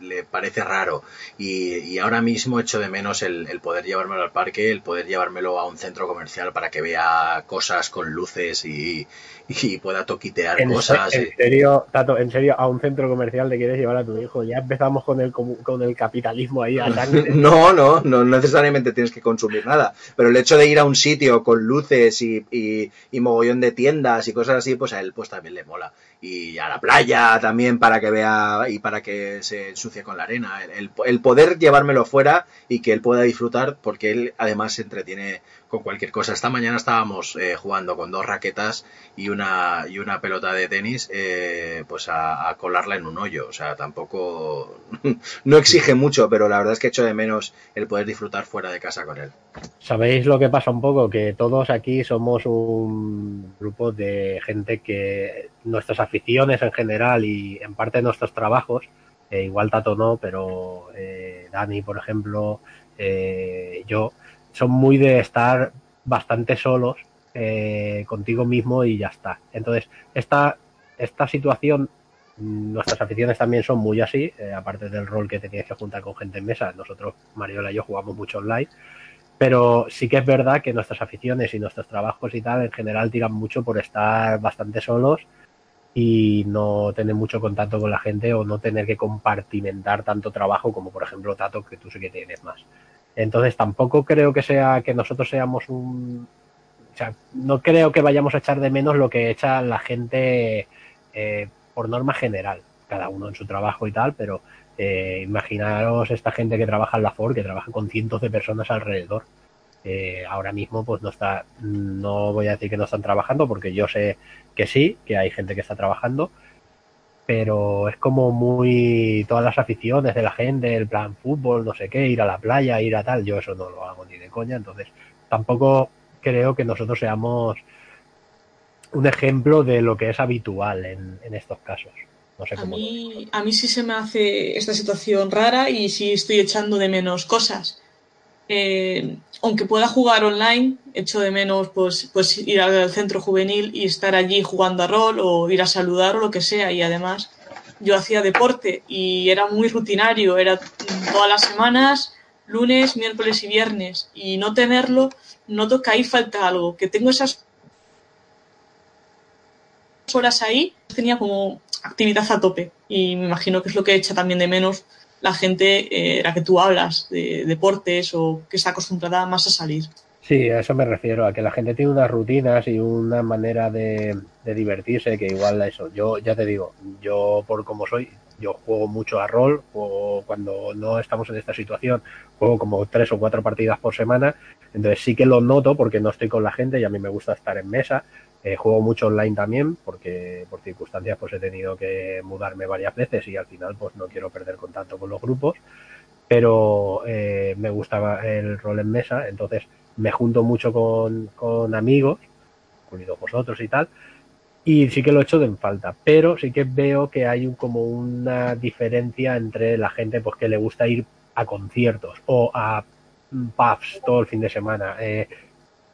le, le parece raro y, y ahora mismo echo de menos el, el poder llevármelo al parque, el poder llevármelo a un centro comercial para que vea cosas con luces y, y pueda toquitear en, se- cosas. en serio, Tato, en serio, a un centro comercial le quieres llevar a tu hijo. Ya empezamos con el, con el capitalismo ahí. No, no, no necesariamente tienes que consumir nada. Pero el hecho de ir a un sitio con luces y, y, y mogollón de tiendas y cosas así, pues a él pues también le mola. Y a la playa también para que vea y para que se ensucie con la arena. El, el- poder llevármelo fuera y que él pueda disfrutar porque él además se entretiene con cualquier cosa. Esta mañana estábamos eh, jugando con dos raquetas y una, y una pelota de tenis eh, pues a, colarla en un hoyo. O sea, tampoco... no exige mucho, pero la verdad es que echo de menos el poder disfrutar fuera de casa con él. ¿Sabéis lo que pasa un poco? Que todos aquí somos un grupo de gente que nuestras aficiones en general y en parte nuestros trabajos, eh, igual Tato no, pero eh, Dani, por ejemplo, eh, yo, son muy de estar bastante solos eh, contigo mismo y ya está. Entonces, esta, esta situación nuestras aficiones también son muy así, eh, aparte del rol que tenías que juntar con gente en mesa. Nosotros, Mariola y yo, jugamos mucho online, pero sí que es verdad que nuestras aficiones y nuestros trabajos y tal, en general, tiran mucho por estar bastante solos y no tener mucho contacto con la gente o no tener que compartimentar tanto trabajo como, por ejemplo, Tato, que tú sí que tienes más. Entonces, tampoco creo que sea que nosotros seamos un. O sea, no creo que vayamos a echar de menos lo que echa la gente. Eh, por norma general, cada uno en su trabajo y tal, pero eh, imaginaros esta gente que trabaja en la Ford, que trabaja con cientos de personas alrededor. Eh, ahora mismo, pues no está, no voy a decir que no están trabajando, porque yo sé que sí, que hay gente que está trabajando, pero es como muy todas las aficiones de la gente, el plan fútbol, no sé qué, ir a la playa, ir a tal, yo eso no lo hago ni de coña, entonces tampoco creo que nosotros seamos un ejemplo de lo que es habitual en, en estos casos. No sé A cómo mí, a mí sí se me hace esta situación rara y sí estoy echando de menos cosas. Eh, aunque pueda jugar online, echo de menos pues, pues ir al centro juvenil y estar allí jugando a rol o ir a saludar o lo que sea. Y además, yo hacía deporte y era muy rutinario, era todas las semanas, lunes, miércoles y viernes. Y no tenerlo, noto que ahí falta algo, que tengo esas horas ahí, tenía como actividad a tope. Y me imagino que es lo que echa también de menos la gente, eh, la que tú hablas, de deportes o que está acostumbrada más a salir. Sí, a eso me refiero, a que la gente tiene unas rutinas y una manera de, de divertirse que igual a eso. Yo ya te digo, yo por como soy, yo juego mucho a rol, juego cuando no estamos en esta situación, juego como tres o cuatro partidas por semana, entonces sí que lo noto porque no estoy con la gente y a mí me gusta estar en mesa. Eh, juego mucho online también porque por circunstancias pues he tenido que mudarme varias veces y al final pues no quiero perder contacto con los grupos, pero eh, me gusta el rol en mesa, entonces me junto mucho con, con amigos, incluidos vosotros y tal, y sí que lo echo de en falta, pero sí que veo que hay un, como una diferencia entre la gente pues que le gusta ir a conciertos o a pubs todo el fin de semana eh,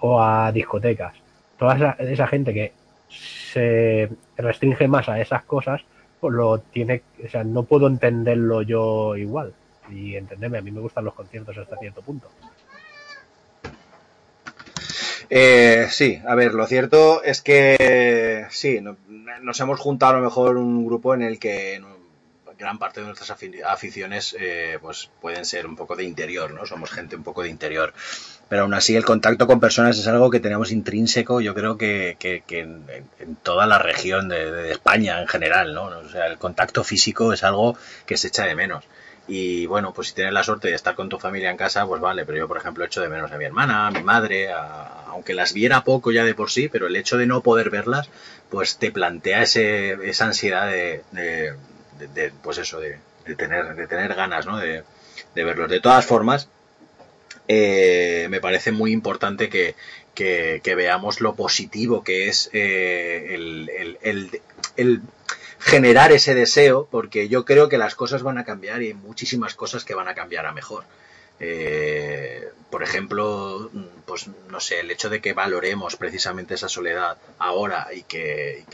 o a discotecas. Toda esa, esa gente que se restringe más a esas cosas, pues lo tiene, o sea, no puedo entenderlo yo igual. Y entendeme, a mí me gustan los conciertos hasta cierto punto. Eh, sí, a ver, lo cierto es que sí, no- nos hemos juntado a lo mejor un grupo en el que gran parte de nuestras afi- aficiones eh, pues pueden ser un poco de interior, ¿no? Somos gente un poco de interior. Pero aún así el contacto con personas es algo que tenemos intrínseco, yo creo que, que- en, toda la región de, España en general, ¿no? O sea, el contacto físico es algo que se echa de menos. Y bueno, pues si tienes la suerte de estar con tu familia en casa, pues vale, pero yo, por ejemplo, echo de menos a mi hermana, a mi madre, aunque las viera poco ya de por sí, pero el hecho de no poder verlas, pues te plantea ese, esa ansiedad de- de- pues eso, de, tener, de tener ganas, ¿no? De, verlos. De todas formas, eh, me parece muy importante que, que- veamos lo positivo que es eh, el, generar ese deseo, porque yo creo que las cosas van a cambiar y hay muchísimas cosas que van a cambiar a mejor. Eh, por ejemplo, pues no sé, el hecho de que valoremos precisamente esa soledad ahora y que,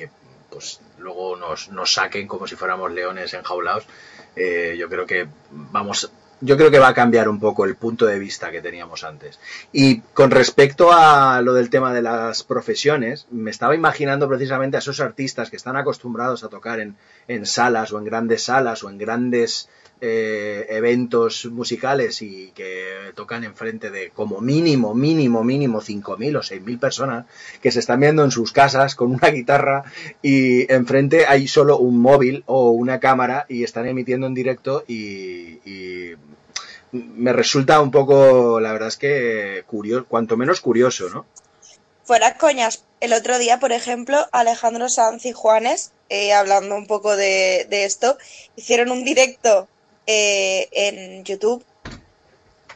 pues luego nos, nos saquen como si fuéramos leones enjaulados, eh, yo creo que vamos, yo creo que va a cambiar un poco el punto de vista que teníamos antes. Y con respecto a lo del tema de las profesiones, me estaba imaginando precisamente a esos artistas que están acostumbrados a tocar en, en salas o en grandes salas o en grandes eh, eventos musicales y que tocan enfrente de como mínimo, mínimo, mínimo 5.000 o 6.000 personas que se están viendo en sus casas con una guitarra y enfrente hay solo un móvil o una cámara y están emitiendo en directo y, me resulta un poco, la verdad es que curioso, cuanto menos curioso, ¿no? Fuera coñas, el otro día, por ejemplo, Alejandro Sanz y Juanes, eh, hablando un poco de esto, hicieron un directo eh, en YouTube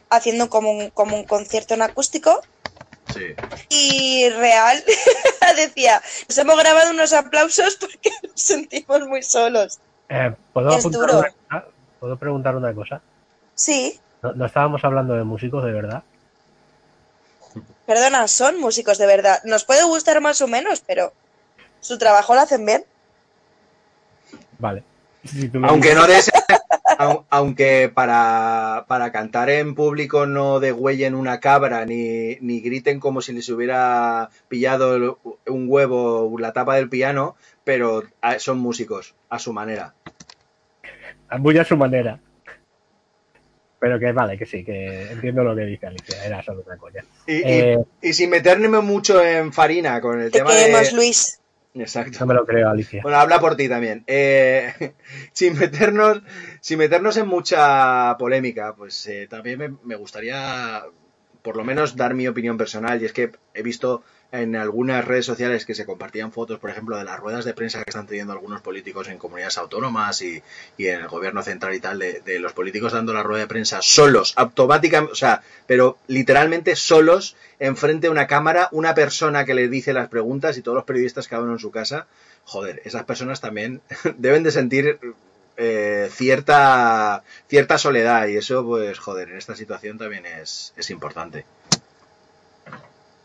haciendo como un, como un concierto en acústico Sí. y real decía, nos hemos grabado unos aplausos porque nos sentimos muy solos. Eh, ¿puedo, Es apuntar duro. una cosa? ¿Puedo preguntar una cosa? Sí, ¿No, no estábamos hablando de músicos de verdad? perdona, son músicos de verdad. Nos puede gustar más o menos, pero su trabajo lo hacen bien. Vale. Si Aunque no des, au- aunque para, para cantar en público no degüellen una cabra ni, ni griten como si les hubiera pillado el- un huevo la tapa del piano, pero son músicos a su manera. Muy a su manera. Pero que vale, que sí, que entiendo lo que dice Alicia, era solo una coña. Y, y- Eh, y sin meterme mucho en farina con el Te tema queremos, de... Luis. Exacto. no me lo creo, Alicia. Bueno, habla por ti también. Eh, sin, meternos, sin meternos en mucha polémica, pues eh, también me, me gustaría, por lo menos, dar mi opinión personal. Y es que he visto en algunas redes sociales que se compartían fotos, por ejemplo, de las ruedas de prensa que están teniendo algunos políticos en comunidades autónomas y, y en el gobierno central y tal, de, de los políticos dando la rueda de prensa solos, automáticamente, o sea, pero literalmente solos, enfrente de una cámara, una persona que les dice las preguntas y todos los periodistas cada uno en su casa joder, esas personas también deben de sentir eh, cierta, cierta soledad y eso, pues, joder, en esta situación también es, es importante.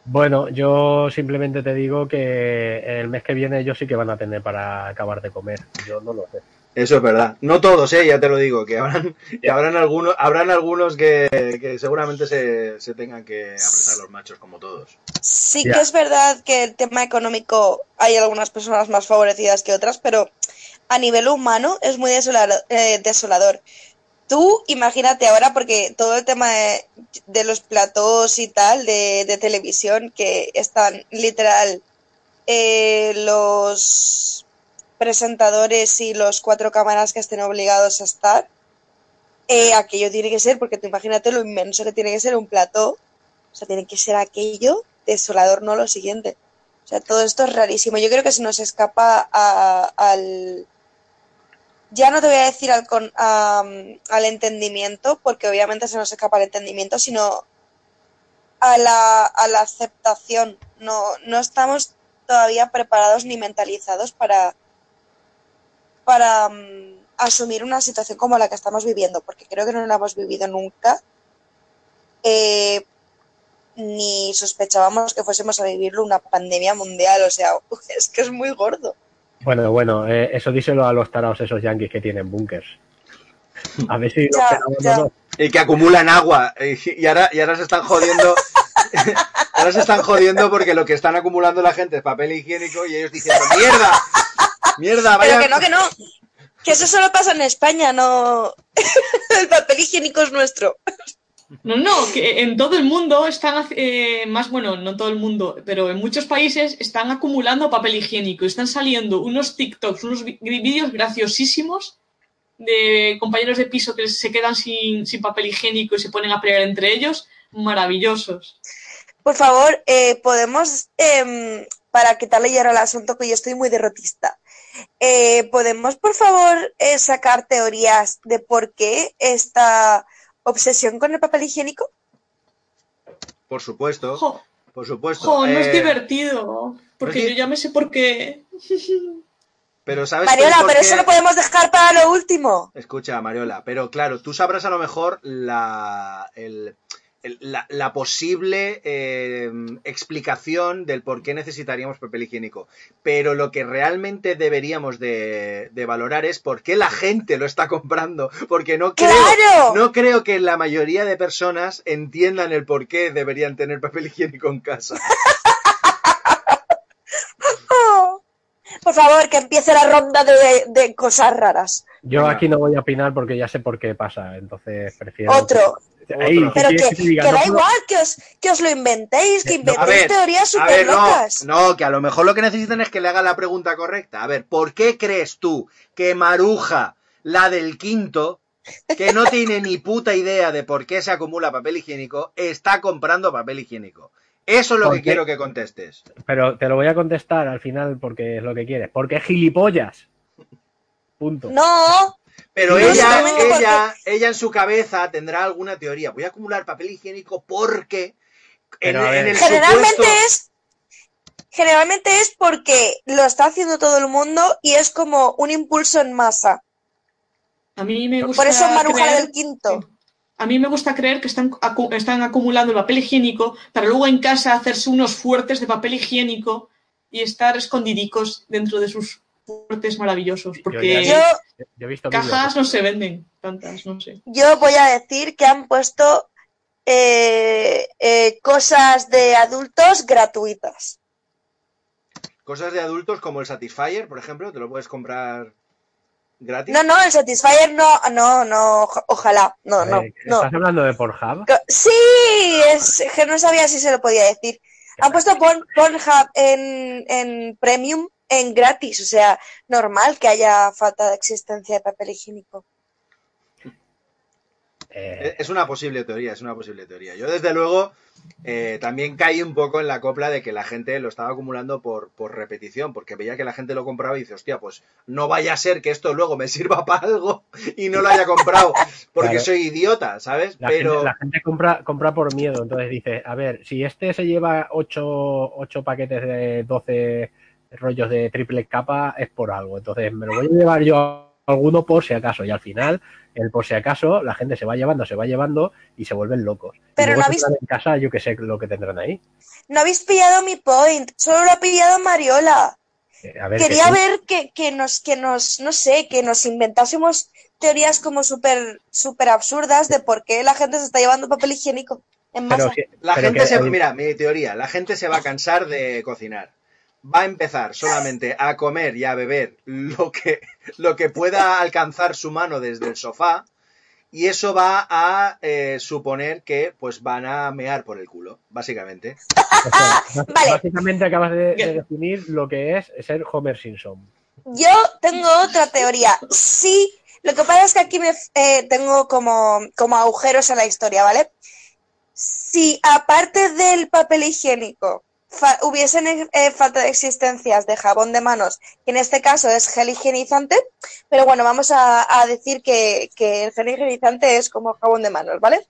Bueno, yo simplemente te digo que el mes que viene ellos sí que van a tener para acabar de comer. Yo no lo sé. Eso es verdad. No todos, eh, ya te lo digo, que habrán, que habrán algunos, habrán algunos que, que seguramente se, se tengan que apretar los machos como todos. Sí Ya. que es verdad que el tema económico hay algunas personas más favorecidas que otras, pero a nivel humano es muy eh, desolador. Tú imagínate ahora, porque todo el tema de, los platós y tal de, de televisión, que están literal eh, los presentadores y los cuatro cámaras que estén obligados a estar, eh, aquello tiene que ser, porque tú imagínate lo inmenso que tiene que ser un plató, o sea, tiene que ser aquello desolador, no lo siguiente. O sea, todo esto es rarísimo. Yo creo que se nos escapa a- al... Ya no te voy a decir al, con- a- al entendimiento, porque obviamente se nos escapa el entendimiento, sino a la, a la aceptación. No, no estamos todavía preparados ni mentalizados para, para asumir una situación como la que estamos viviendo, porque creo que no la hemos vivido nunca. Eh, ni sospechábamos que fuésemos a vivirlo una pandemia mundial, o sea, es que es muy gordo. Bueno, bueno, eh, eso díselo a los taraos esos yanquis que tienen búnkers. A ver si los Ya, no. Y que acumulan agua. Y y ahora, y ahora se están jodiendo. ahora se están jodiendo porque lo que están acumulando la gente es papel higiénico y ellos diciendo, ¡mierda! ¡Mierda! Vaya. Pero que no, que no. Que eso solo pasa en España, no. El papel higiénico es nuestro. No, no, que en todo el mundo están, eh, más bueno, no todo el mundo, pero en muchos países están acumulando papel higiénico. Están saliendo unos TikToks, unos vídeos graciosísimos de compañeros de piso que se quedan sin, sin papel higiénico y se ponen a pelear entre ellos. Maravillosos. Por favor, eh, podemos, em, para quitarle hierro al asunto, que yo estoy muy derrotista, eh, ¿podemos, por favor, eh, sacar teorías de por qué esta obsesión con el papel higiénico? Por supuesto. Jo, Por supuesto. jo, no es Eh, divertido. Porque no es yo ya me sé por qué. Pero ¿sabes Mariola, pero eso lo podemos dejar para lo último. Escucha, Mariola, pero claro, tú sabrás a lo mejor la, el- la, la posible eh, explicación del por qué necesitaríamos papel higiénico. Pero lo que realmente deberíamos de, de valorar es por qué la gente lo está comprando. Porque no creo, ¡Claro! no creo que la mayoría de personas entiendan el por qué deberían tener papel higiénico en casa. Por favor, que empiece la ronda de, de cosas raras. Yo aquí no voy a opinar porque ya sé por qué pasa, entonces prefiero. Otro. Ey, Otro. ¿qué Pero que, diga? que No da igual que os, que os lo inventéis, que No, A inventéis ver, teorías súper no, locas. no, que a lo mejor lo que necesitan es que le haga la pregunta correcta. A ver, ¿por qué crees tú que Maruja, la del quinto, que no tiene ni puta idea de por qué se acumula papel higiénico, está comprando papel higiénico? Eso es lo ¿Por que qué? quiero que contestes. Pero te lo voy a contestar al final porque es lo que quieres. Porque es gilipollas. Punto. No, Pero No, ella, porque- ella, ella en su cabeza tendrá alguna teoría. Voy a acumular papel higiénico porque en, el generalmente supuesto... es generalmente es porque lo está haciendo todo el mundo y es como un impulso en masa. A mí me gusta Por eso Maruja creer- del quinto. A mí me gusta creer que están, acu- están acumulando el papel higiénico para luego en casa hacerse unos fuertes de papel higiénico y estar escondidicos dentro de sus transportes maravillosos, Yo porque Yo, Yo he visto vídeos. cajas no se venden tantas, no sé. yo voy a decir que han puesto eh, eh, cosas de adultos gratuitas. Cosas de adultos como el Satisfyer, por ejemplo, te lo puedes comprar gratis. No, no, el Satisfyer no, no, no, oja- ojalá, no, no, Eh, no. ¿Estás hablando de Pornhub? Sí, es que no sabía si se lo podía decir. Han puesto Porn- Pornhub en, en premium, en gratis, o sea, normal que haya falta de existencia de papel higiénico. Eh, Es una posible teoría, es una posible teoría. Yo, desde luego, eh, también caí un poco en la copla de que la gente lo estaba acumulando por, por repetición, porque veía que la gente lo compraba y dice, hostia, pues no vaya a ser que esto luego me sirva para algo y no lo haya comprado porque Claro. soy idiota, ¿sabes? la, Pero gente, la gente compra, compra por miedo, entonces dice, a ver, si este se lleva 8, paquetes de 12 rollos de triple capa, es por algo. Entonces me lo voy a llevar yo alguno por si acaso. Y al final, el por si acaso, la gente se va llevando, se va llevando y se vuelven locos. Y Pero luego no habéis- en casa, yo que sé lo que tendrán ahí. No habéis pillado mi point, solo lo ha pillado Mariola. Eh, A ver, Quería que sí. ver que, que nos, que nos, no sé, que nos inventásemos teorías como súper, súper absurdas de por qué la gente se está llevando papel higiénico en masa. Pero la pero gente que- se... Mira, mi teoría, la gente se va a cansar de cocinar. Va a empezar solamente a comer y a beber lo que, lo que pueda alcanzar su mano desde el sofá y eso va a eh, suponer que pues van a mear por el culo, básicamente. o sea, bas- Vale. Básicamente acabas de, de definir lo que es ser Homer Simpson. Yo tengo otra teoría. Sí, lo que pasa es que aquí me eh, tengo como, como agujeros en la historia, ¿vale? Si aparte del papel higiénico fa- hubiesen eh, falta de existencias de jabón de manos, que en este caso es gel higienizante, pero bueno, vamos a, a decir que, que el gel higienizante es como jabón de manos, ¿vale?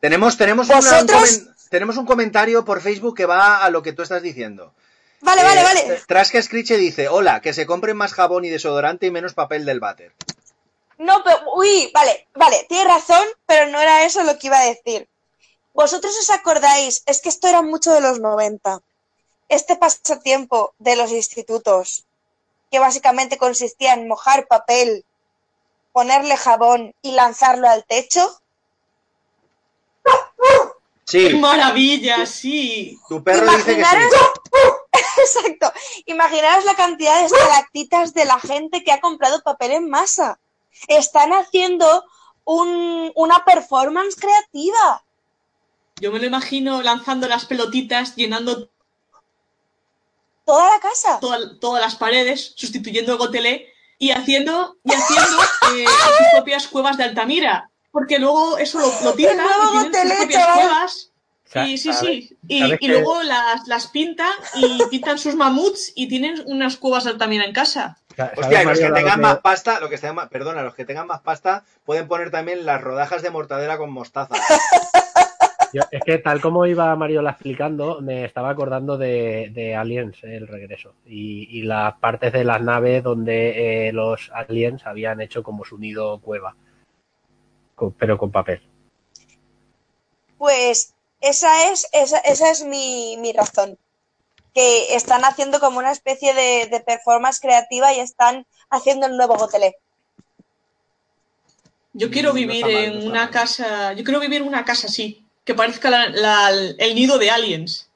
Tenemos, tenemos, una- un, tenemos un comentario por Facebook que va a lo que tú estás diciendo. Vale, Eh, vale, vale. Trasca Screech dice, hola, que se compren más jabón y desodorante y menos papel del váter. No, pero, uy, vale, vale, tienes razón, pero no era eso lo que iba a decir. Vosotros os acordáis, es que esto era mucho de los 90. Este pasatiempo de los institutos, que básicamente consistía en mojar papel, ponerle jabón y lanzarlo al techo. ¡Qué Sí, maravilla! Sí. tu perro dice que sí. Exacto, imaginaros la cantidad de estalactitas de la gente que ha comprado papel en masa. Están haciendo un- una performance creativa. Yo me lo imagino lanzando las pelotitas, llenando Toda la casa. toda- todas las paredes, sustituyendo el gotelé y haciendo, y haciendo eh, sus propias cuevas de Altamira. Porque luego eso lo, lo tiran y tienen gotelé, sus propias cuevas. Y sí, sí. Y, ¿Sabes y luego las, las pintan y pintan sus mamuts y tienen unas cuevas de Altamira en casa. Sa- ¿sabes, Hostia, y los que tengan más pasta, lo que más, perdona, los que tengan más pasta pueden poner también las rodajas de mortadela con mostaza. Yo- es que tal como iba Mariola explicando, me estaba acordando de, de Aliens, el regreso, y, y las partes de las naves donde eh, los aliens habían hecho como su nido cueva, con- pero con papel. Pues esa es, esa, esa es mi, mi razón. Que están haciendo como una especie de, de performance creativa y están haciendo el nuevo gotelé. Yo quiero Mm, no vivir está mal, no en una casa. Yo quiero vivir en una casa así, que parezca la- la- el nido de aliens.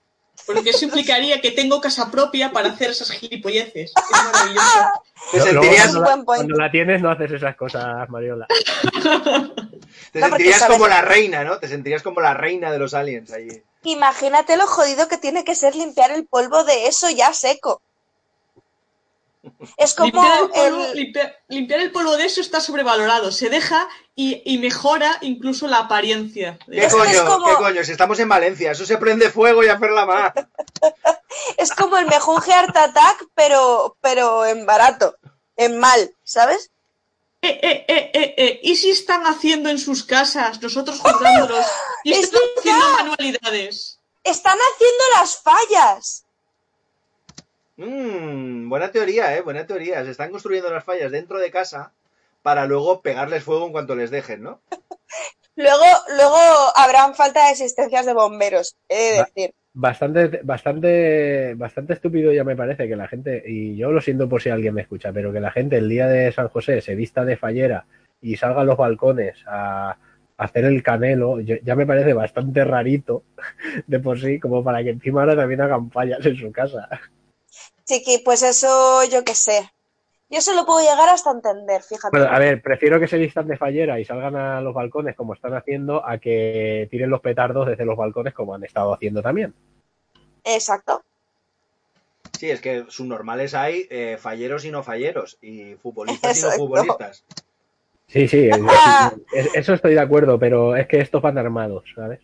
Porque eso implicaría que tengo casa propia para hacer esas gilipolleces. Es maravilloso. Te luego sentirías, cuando, la, point. cuando la tienes no haces esas cosas, Mariola. te No, sentirías sabes- como la reina, ¿no? Te sentirías como la reina de los aliens allí. Imagínate lo jodido que tiene que ser limpiar el polvo de eso ya seco. Es como Limpiar el, polvo, el- limpiar- limpiar el polvo de eso está sobrevalorado. Se deja y, y mejora incluso la apariencia. ¿Qué Es coño? es como- ¿Qué coño? Si estamos en Valencia, eso se prende fuego y hacerla más. es como el mejunje Art Attack, pero, pero en barato, en mal, ¿sabes? Eh, eh, eh, eh, eh, ¿Y si están haciendo en sus casas, nosotros juzgándolos, y ¡Es están haciendo manualidades? Están haciendo las fallas. Mmm, buena teoría, ¿eh? Buena teoría. Se están construyendo las fallas dentro de casa para luego pegarles fuego en cuanto les dejen, ¿no? Luego, luego habrán falta de existencias de bomberos, he de decir. bastante, bastante, bastante estúpido ya me parece que la gente, y yo lo siento por si alguien me escucha, pero que la gente el día de San José se vista de fallera y salga a los balcones a, hacer el canelo, yo- ya me parece bastante rarito de por sí, como para que encima ahora también hagan fallas en su casa. Chiqui, pues eso yo qué sé. Yo eso lo puedo llegar hasta entender, fíjate. Bueno, a ver, prefiero que se vistan de fallera y salgan a los balcones como están haciendo a que tiren los petardos desde los balcones como han estado haciendo también. Exacto. Sí, es que subnormales hay eh, falleros y no falleros, y futbolistas y no futbolistas. Sí, sí, es- es- eso estoy de acuerdo, pero es que estos van armados, ¿sabes?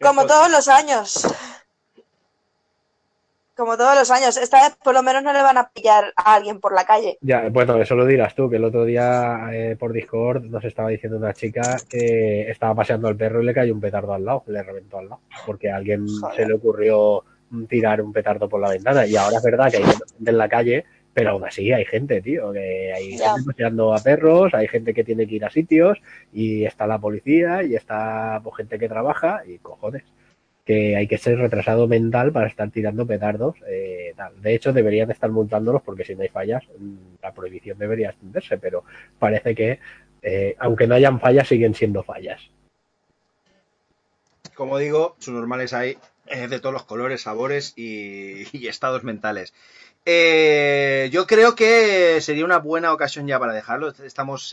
Como todos los años. Como todos los años. Esta vez por lo menos no le van a pillar a alguien por la calle. Ya, bueno, eso lo dirás tú, que el otro día eh, por Discord nos estaba diciendo una chica que estaba paseando al perro y le cayó un petardo al lado, le reventó al lado, porque a alguien Joder. se le ocurrió tirar un petardo por la ventana. Y ahora es verdad que hay gente en la calle, pero aún así hay gente, tío, que hay gente paseando a perros, hay gente que tiene que ir a sitios y está la policía y está pues, gente que trabaja y cojones que hay que ser retrasado mental para estar tirando petardos. eh, tal. De hecho, deberían estar multándolos porque si no hay fallas, mm, la prohibición debería extenderse, pero parece que, eh, aunque no hayan fallas, siguen siendo fallas. Como digo, subnormales hay eh, de todos los colores, sabores y, estados mentales. Eh, yo creo que sería una buena ocasión ya para dejarlo. Estamos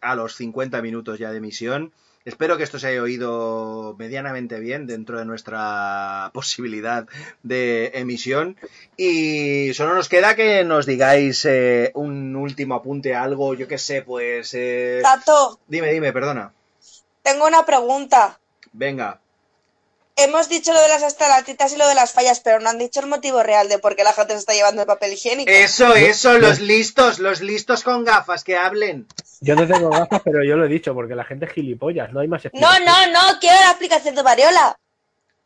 a los 50 minutos ya de emisión. Espero que esto se haya oído medianamente bien dentro de nuestra posibilidad de emisión. Y solo nos queda que nos digáis eh, un último apunte, algo, yo qué sé, pues... eh, Tato, Dime, dime, perdona. tengo una pregunta. Venga. Hemos dicho lo de las estalactitas y lo de las fallas, pero no han dicho el motivo real de por qué la gente se está llevando el papel higiénico. Eso, eso, los listos, los listos con gafas que hablen. Yo no tengo gafas, pero yo lo he dicho, porque la gente es gilipollas, no hay más No, explicación. no, no, quiero la explicación de Variola.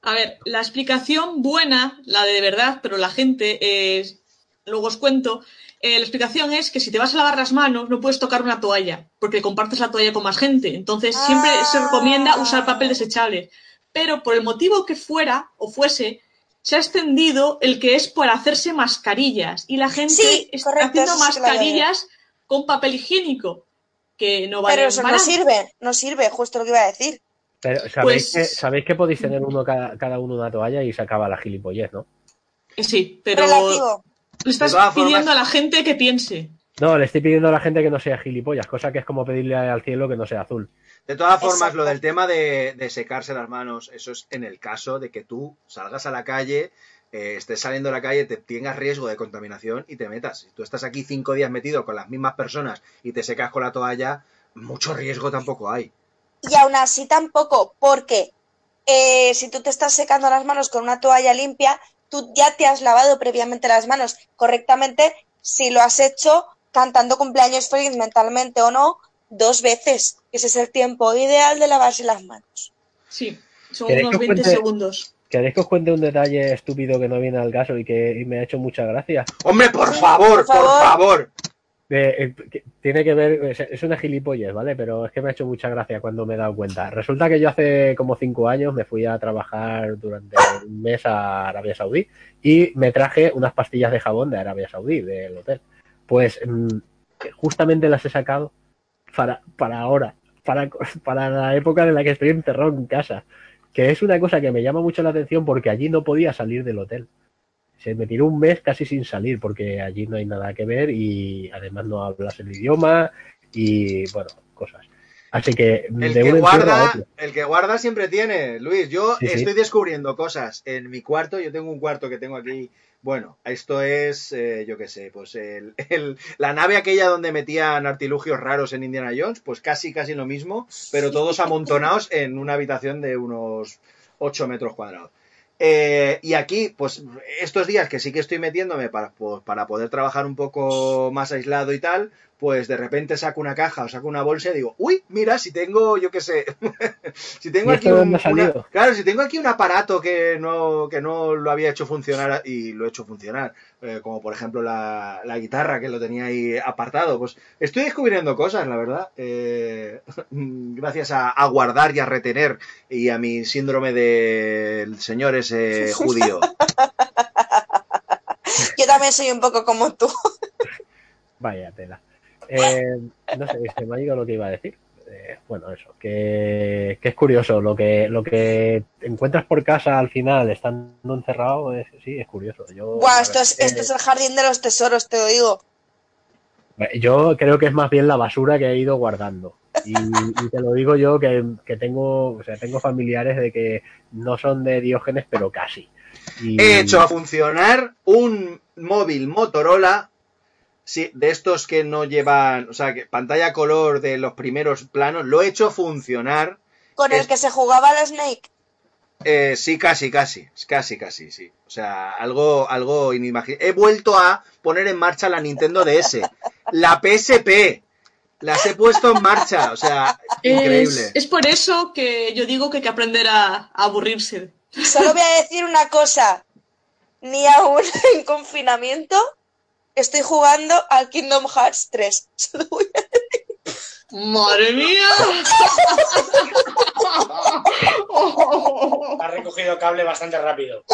A ver, la explicación buena, la de verdad, pero la gente, es luego os cuento, eh, la explicación es que si te vas a lavar las manos no puedes tocar una toalla, porque compartes la toalla con más gente. Entonces siempre se recomienda usar papel desechable. Pero por el motivo que fuera o fuese, se ha extendido el que es para hacerse mascarillas. Y la gente Sí, está correcto, haciendo mascarillas con papel higiénico, que no vale Pero eso no sirve, no sirve, justo lo que iba a decir. Pero sabéis, Pues- que, sabéis que podéis tener uno cada, cada uno una toalla y se acaba la gilipollez, ¿no? Sí, pero Relativo. le estás formas- pidiendo a la gente que piense. No, le estoy pidiendo a la gente que no sea gilipollas, cosa que es como pedirle al cielo que no sea azul. De todas formas, Exacto. lo del tema de, de secarse las manos, eso es en el caso de que tú salgas a la calle, eh, estés saliendo a la calle, te tengas riesgo de contaminación y te metas. Si tú estás aquí cinco días metido con las mismas personas y te secas con la toalla, mucho riesgo tampoco hay. Y aún así tampoco, porque eh, si tú te estás secando las manos con una toalla limpia, tú ya te has lavado previamente las manos correctamente si lo has hecho cantando cumpleaños feliz mentalmente o no, dos veces. Ese es el tiempo ideal de lavarse las manos. Sí, son ¿Queréis unos que os 20 cuente- segundos. ¿Queréis que os cuente un detalle estúpido que no viene al caso y que y me ha hecho mucha gracia? Hombre, por Sí, favor, por por favor. Eh, eh, tiene que ver, es- es una gilipollez, ¿vale? Pero es que me ha hecho mucha gracia cuando me he dado cuenta. Resulta que yo hace como cinco años me fui a trabajar durante un mes a Arabia Saudí y me traje unas pastillas de jabón de Arabia Saudí, del hotel. Pues mm, justamente las he sacado para, para ahora, para, para la época en la que estoy encerrado en casa. Que es una cosa que me llama mucho la atención porque allí no podía salir del hotel. Se me tiró un mes casi sin salir porque allí no hay nada que ver y además no hablas el idioma y bueno, cosas. Así que El de que, guarda, el que guarda siempre tiene, Luis. Yo Sí, sí. estoy descubriendo cosas en mi cuarto. Yo tengo un cuarto que tengo aquí. Bueno, esto es, eh, yo qué sé, pues el, el- la nave aquella donde metían artilugios raros en Indiana Jones, pues casi, casi lo mismo, pero todos amontonados en una habitación de unos 8 metros cuadrados. Eh, y aquí, pues estos días que sí que estoy metiéndome para, pues, para poder trabajar un poco más aislado y tal, pues de repente saco una caja o saco una bolsa y digo, uy, mira, si tengo, yo qué sé, si tengo ¿Y aquí de un, una- claro, si tengo aquí un aparato que no, que no lo había hecho funcionar y lo he hecho funcionar, eh, como por ejemplo la, la guitarra que lo tenía ahí apartado, pues estoy descubriendo cosas, la verdad, eh, gracias a, a guardar y a retener y a mi síndrome del señor ese judío. Yo también soy un poco como tú. Vaya tela. Eh, no sé, se me ha ido lo que iba a decir. Eh, bueno, eso, que, que es curioso. Lo que, lo que encuentras por casa al final, estando encerrado, es, sí, es curioso. Yo, Buah, esto es, esto es el jardín de los tesoros, te lo digo. yo creo que es más bien la basura que he ido guardando. Y, y te lo digo yo que, que tengo, o sea, tengo familiares de que no son de Diógenes, pero casi. Y- He hecho a funcionar un móvil Motorola sí, de estos que no llevan, o sea, que pantalla color de los primeros planos, lo he hecho funcionar. Con Es- el que se jugaba al Snake. Eh, sí, casi, casi, casi, casi, sí. O sea, algo, algo inimaginable. He vuelto a poner en marcha la Nintendo DS, la PSP, las he puesto en marcha, o sea, increíble. Es, es por eso que yo digo que hay que aprender a, a aburrirse. Solo voy a decir una cosa. Ni aún en confinamiento estoy jugando al Kingdom Hearts 3. Solo voy a- ¡Madre mía! Ha recogido cable bastante rápido.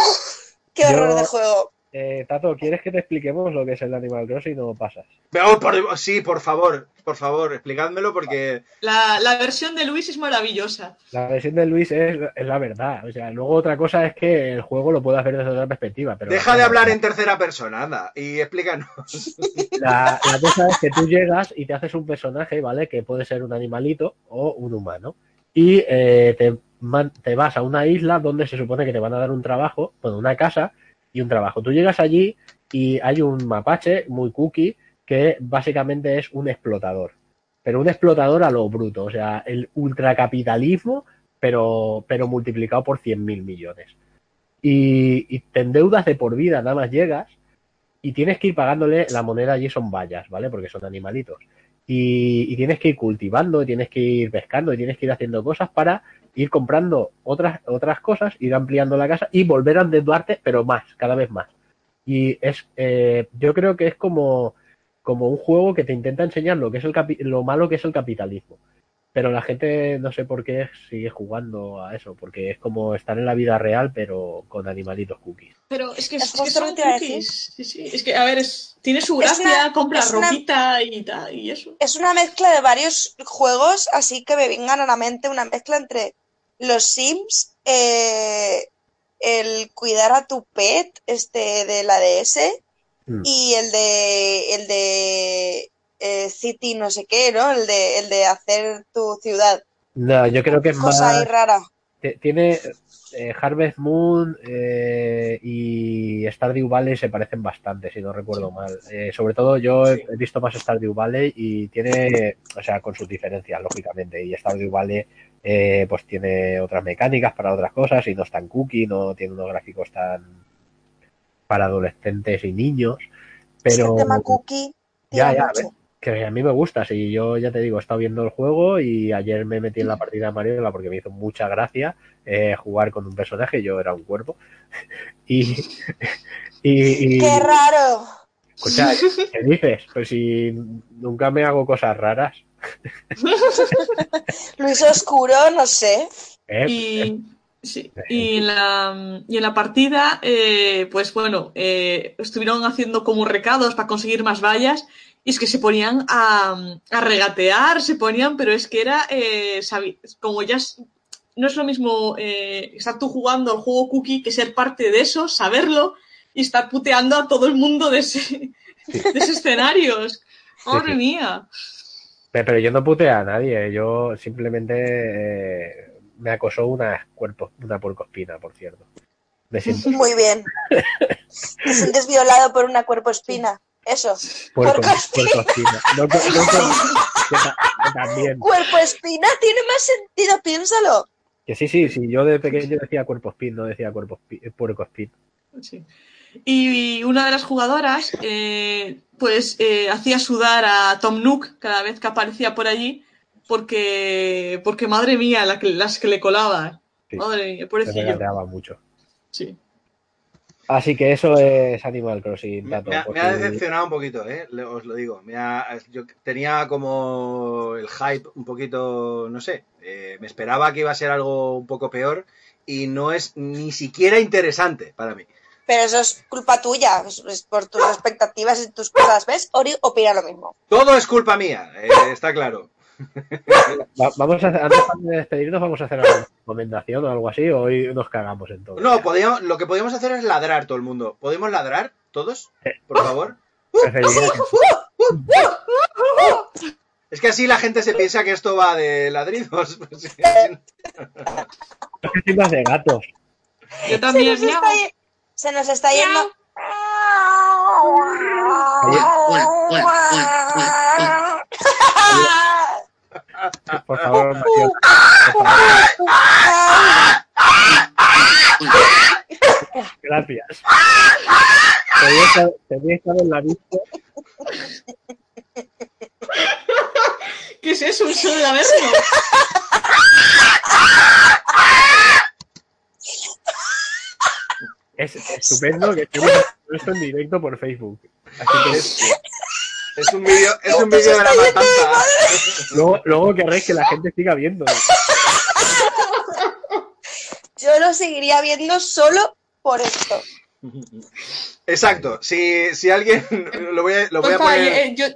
¡Qué horror Yo- de juego! Eh, Tato, ¿quieres que te expliquemos lo que es el Animal Crossing o pasas? Oh, por- sí, por favor, por favor, explicádmelo porque La, la versión de Luis es maravillosa. La versión de Luis es, es la verdad. O sea, luego otra cosa es que el juego lo puedas ver desde otra perspectiva. Pero deja de hablar en tercera persona, anda, y explícanos. La, la cosa es que tú llegas y te haces un personaje, ¿vale? Que puede ser un animalito o un humano. Y eh, te, man- te vas a una isla donde se supone que te van a dar un trabajo, bueno, una casa y un trabajo. Tú llegas allí y hay un mapache muy cookie que básicamente es un explotador. Pero un explotador a lo bruto. O sea, el ultracapitalismo, pero, pero multiplicado por 100.000 millones. Y, y te endeudas de por vida, nada más llegas y tienes que ir pagándole la moneda allí son vallas, ¿vale? Porque son animalitos. Y, y tienes que ir cultivando, y tienes que ir pescando, y tienes que ir haciendo cosas para ir comprando otras, otras cosas, ir ampliando la casa y volver a endeudarte, pero más, cada vez más. Y es, eh, yo creo que es como, como un juego que te intenta enseñar lo que es el capi- lo malo que es el capitalismo. Pero la gente no sé por qué sigue jugando a eso, porque es como estar en la vida real, pero con animalitos cookies. Pero es que, Es es, que son cookies. Sí, sí. Es que, a ver, es, tiene su gracia, una- compra una- ropita y tal, y eso. Es una mezcla de varios juegos, así que me vengan a la mente una mezcla entre los Sims, eh, el cuidar a tu pet, este de la DS, Mm. y el de el de eh, City no sé qué, ¿no? El de el de hacer tu ciudad. No, yo creo que es más. Cosa rara. Tiene eh, Harvest Moon eh, y Stardew Valley se parecen bastante, si no recuerdo mal. Eh, sobre todo yo he, he visto más Stardew Valley y tiene, o sea, con sus diferencias, lógicamente. Y Stardew Valley eh, pues tiene otras mecánicas para otras cosas y no es tan cookie, no tiene unos gráficos tan para adolescentes y niños. Pero el tema cookie Ya, ya, mucho. que a mí me gusta, sí, yo ya te digo, he estado viendo el juego y ayer me metí en la partida de Mariola porque me hizo mucha gracia eh, jugar con un personaje, yo era un cuerpo. Y, y, y- ¡Qué raro! escucha, ¿qué dices? Pues si nunca me hago cosas raras. Luis Oscuro, no sé. ¿eh? Y, sí, y, en la, y en la partida, eh, pues bueno, eh, estuvieron haciendo como recados para conseguir más vallas y es que se ponían a, a regatear, se ponían, pero es que era, eh, sabi- como ya es- no es lo mismo eh, estar tú jugando al juego cookie que ser parte de eso, saberlo y estar puteando a todo el mundo de ese, de ese escenario. Es- Madre sí. mía. Pe- Pero yo no puteo a nadie, yo simplemente eh, me acosó una cuerpo, una puercoespina, por cierto. Me siento Muy bien. Te sientes violado por una cuerpo espina. Eso. puerco, Puercoespina. puercoespina. No, no, no, también. Tiene más sentido, piénsalo. Que sí, sí, sí, yo de pequeño decía cuerpo espín, no decía cuerpo espín, puerco espín. Sí. Y una de las jugadoras, eh, pues, eh, hacía sudar a Tom Nook cada vez que aparecía por allí, porque, porque madre mía, la que- las que le colaba. Sí. Madre mía, pobrecillo. mucho. Sí. Así que eso es Animal Crossing. Me, Tato, me ha, me decepcionado un poquito, ¿eh? Le- os lo digo. Me ha- yo tenía como el hype un poquito, no sé, eh, me esperaba que iba a ser algo un poco peor y no es ni siquiera interesante para mí. Pero eso es culpa tuya, es- por tus expectativas y tus cosas, ¿ves? Ori opina lo mismo. Todo es culpa mía, eh, está claro. Va- vamos a hacer, antes de despedirnos, vamos a hacer alguna recomendación o algo así, o hoy nos cagamos en todo. No, podíamos, lo que podíamos hacer es ladrar todo el mundo. ¿Podemos ladrar todos? Por favor. Es que así la gente se piensa que esto va de ladridos. Pues, sí, sí. es que soy más de gatos. Yo Se también. nos está, ye- se nos está yendo. Por favor, Matías, gracias. Tenía que- Tenía que haberla visto. ¿Qué es eso? Un show de averno. Es estupendo que estemos esto en directo por Facebook. Así que Es, es un vídeo es un vídeo de la matanza. luego, luego querréis que la gente siga viendo. Yo lo seguiría viendo solo por esto. Exacto. Si, si alguien lo voy a, lo voy a poner. eh, yo,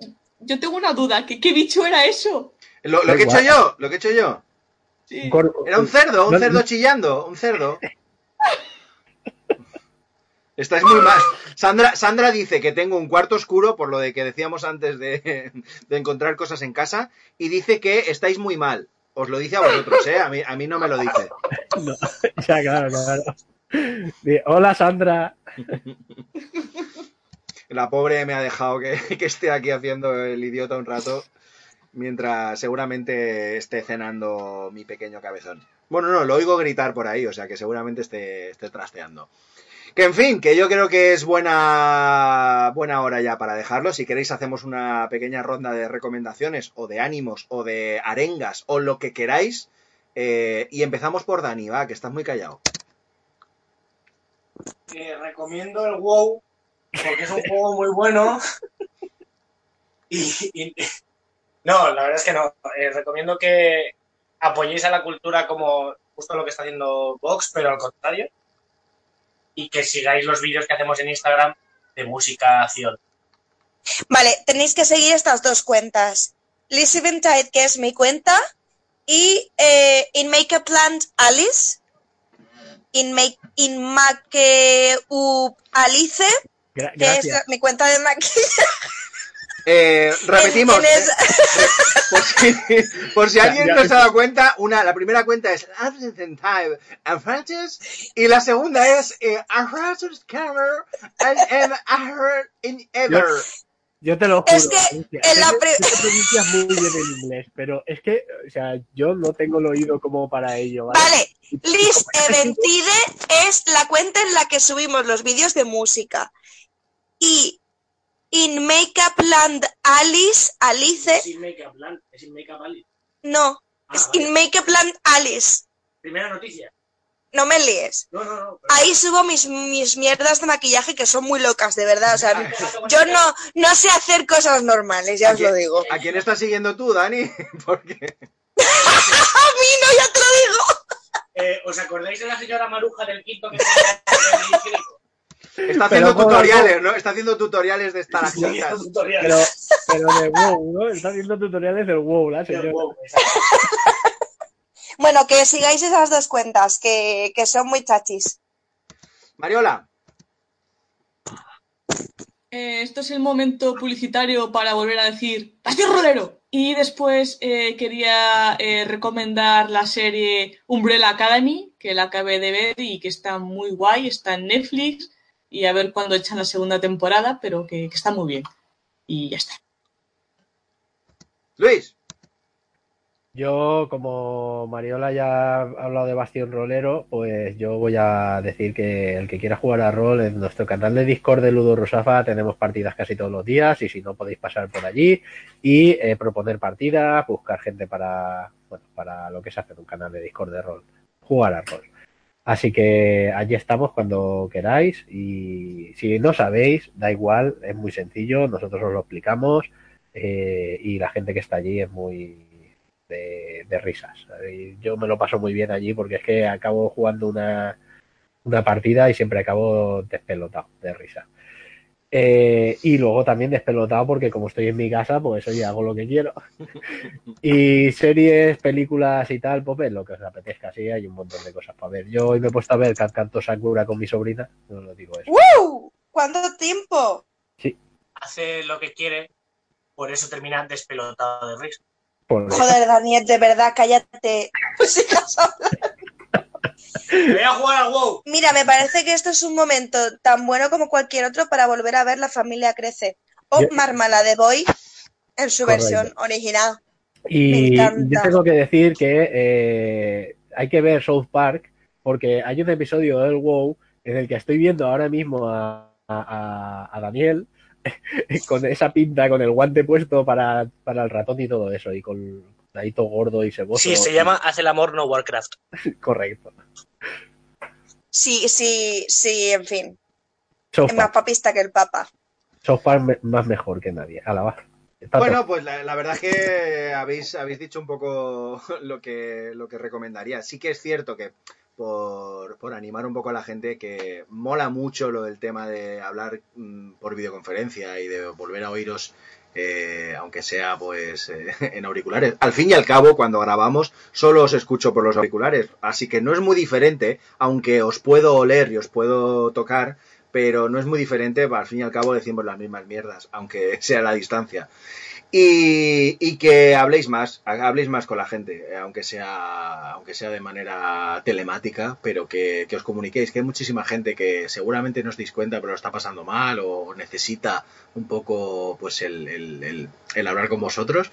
yo tengo una duda. ¿Qué, qué bicho era eso? Lo, lo Da que he hecho igual. yo, lo que he hecho yo. Cor- Era un cerdo, un No- cerdo chillando, un cerdo. Estáis muy mal. Sandra, Sandra dice que tengo un cuarto oscuro, por lo de que decíamos antes de, de encontrar cosas en casa, y dice que estáis muy mal. Os lo dice a vosotros, ¿eh? A mí, a mí no me lo dice. No, ya, claro, claro. Hola, Sandra. La pobre me ha dejado que, que esté aquí haciendo el idiota un rato, mientras seguramente esté cenando mi pequeño cabezón. Bueno, no, lo oigo gritar por ahí, o sea que seguramente esté, esté trasteando. Que en fin, que yo creo que es buena, buena hora ya para dejarlo. Si queréis hacemos una pequeña ronda de recomendaciones o de ánimos o de arengas o lo que queráis. Eh, y empezamos por Dani, va, que estás muy callado. Eh, recomiendo el WoW porque es un juego muy bueno. Y, no, la verdad es que no. Eh, recomiendo que apoyéis a la cultura como justo lo que está haciendo Vox, pero al contrario. Y que sigáis los vídeos que hacemos en Instagram de música acción. Vale, tenéis que seguir estas dos cuentas. Liz Eventide, que es mi cuenta, y eh, In Makeup Land Alice, In, make, in Make Up Alice, Gra- que es gracias. mi cuenta de maquillaje. Eh, repetimos. En- en esa- Por si, por si alguien ya. no se ha dado cuenta, una, la primera cuenta es Absent Time and Francis y la segunda es eh, A Francis Camera and, and I heard in ever. Yo te lo juro. Es que en la pronuncias muy bien el inglés, pero es que, o sea, yo no tengo el oído como para ello, ¿vale? Vale, Liz Eventide es la cuenta en la que subimos los vídeos de música. Y In Makeup Land Alice, Alice, Sin Makeup Land, es sin Makeup Ali. no, Ah, es vale. In Makeup Land Alice. Primera noticia. No me líes. No, no, no. pero- Ahí subo mis, mis mierdas de maquillaje que son muy locas, de verdad. O sea, yo no, no sé hacer cosas normales, ya os lo digo. ¿A quién estás siguiendo tú, Dani? Porque A mí no, ya te lo digo. Eh, ¿Os acordáis de la señora Maruja del quinto que está haciendo Pero, tutoriales, ¿no? Está haciendo tutoriales de estalactitas. tutorial? Pero, pero de WoW, ¿no? Está haciendo tutoriales del WoW, la señora. Wow. Bueno, que sigáis esas dos cuentas, que, que son muy chachis. Mariola, Eh, esto es el momento publicitario para volver a decir ¡Pastor Rolero! Y después eh, quería eh, recomendar la serie Umbrella Academy, que la acabé de ver y que está muy guay, está en Netflix y a ver cuándo echan la segunda temporada, pero que, que está muy bien. Y ya está. Luis, Yo, como Mariola ya ha hablado de Bastión Rolero, pues yo voy a decir que el que quiera jugar a rol en nuestro canal de Discord de Ludo Rosafa tenemos partidas casi todos los días y si no podéis pasar por allí y eh, proponer partidas, buscar gente para, bueno, para lo que se hace en un canal de Discord de rol, jugar a rol. Así que allí estamos cuando queráis y si no sabéis, da igual, es muy sencillo, nosotros os lo explicamos eh, y la gente que está allí es muy de, risas. Yo me lo paso muy bien allí porque es que acabo jugando una, una partida y siempre acabo despelotado de risa. Eh, y luego también despelotado porque como estoy en mi casa, pues oye, hago lo que quiero. y series, películas y tal, pues lo que os apetezca, sí, hay un montón de cosas para ver. Yo hoy me he puesto a ver Cat Canto Sakura con mi sobrina, no lo digo eso. ¡Wow! ¿Cuánto tiempo? Hace lo que quiere, por eso termina despelotado de risa. Joder, Daniel, de verdad, cállate. Pues sigas hablando. Me voy a jugar al WoW. Mira, me parece que esto es un momento tan bueno como cualquier otro para volver a ver La familia crece. O Yo- Marmala de Boy en su Correcto. versión original. Y yo tengo que decir que eh, hay que ver South Park porque hay un episodio del WoW en el que estoy viendo ahora mismo a, a- a Daniel con esa pinta, con el guante puesto para, para el ratón y todo eso, y con ahí todo gordo y ceboso. Sí, se llama Hace el amor no Warcraft. Correcto. Sí, sí, sí, en fin. Es más papista que el Papa. South Park me- más mejor que nadie. A la va. Está Bueno, pues la, la verdad es que habéis, habéis dicho un poco lo que, lo que recomendaría. Sí que es cierto que por, por animar un poco a la gente que mola mucho lo del tema de hablar mm, por videoconferencia y de volver a oíros, eh, aunque sea pues eh, en auriculares. Al fin y al cabo, cuando grabamos, solo os escucho por los auriculares, así que no es muy diferente, aunque os puedo oler y os puedo tocar, pero no es muy diferente, al fin y al cabo decimos las mismas mierdas, aunque sea la distancia. Y, que habléis más, habléis más con la gente, eh, aunque sea, aunque sea de manera telemática, pero que, os comuniquéis, que hay muchísima gente que seguramente no os deis cuenta, pero lo está pasando mal o necesita un poco pues el, el- el- el hablar con vosotros.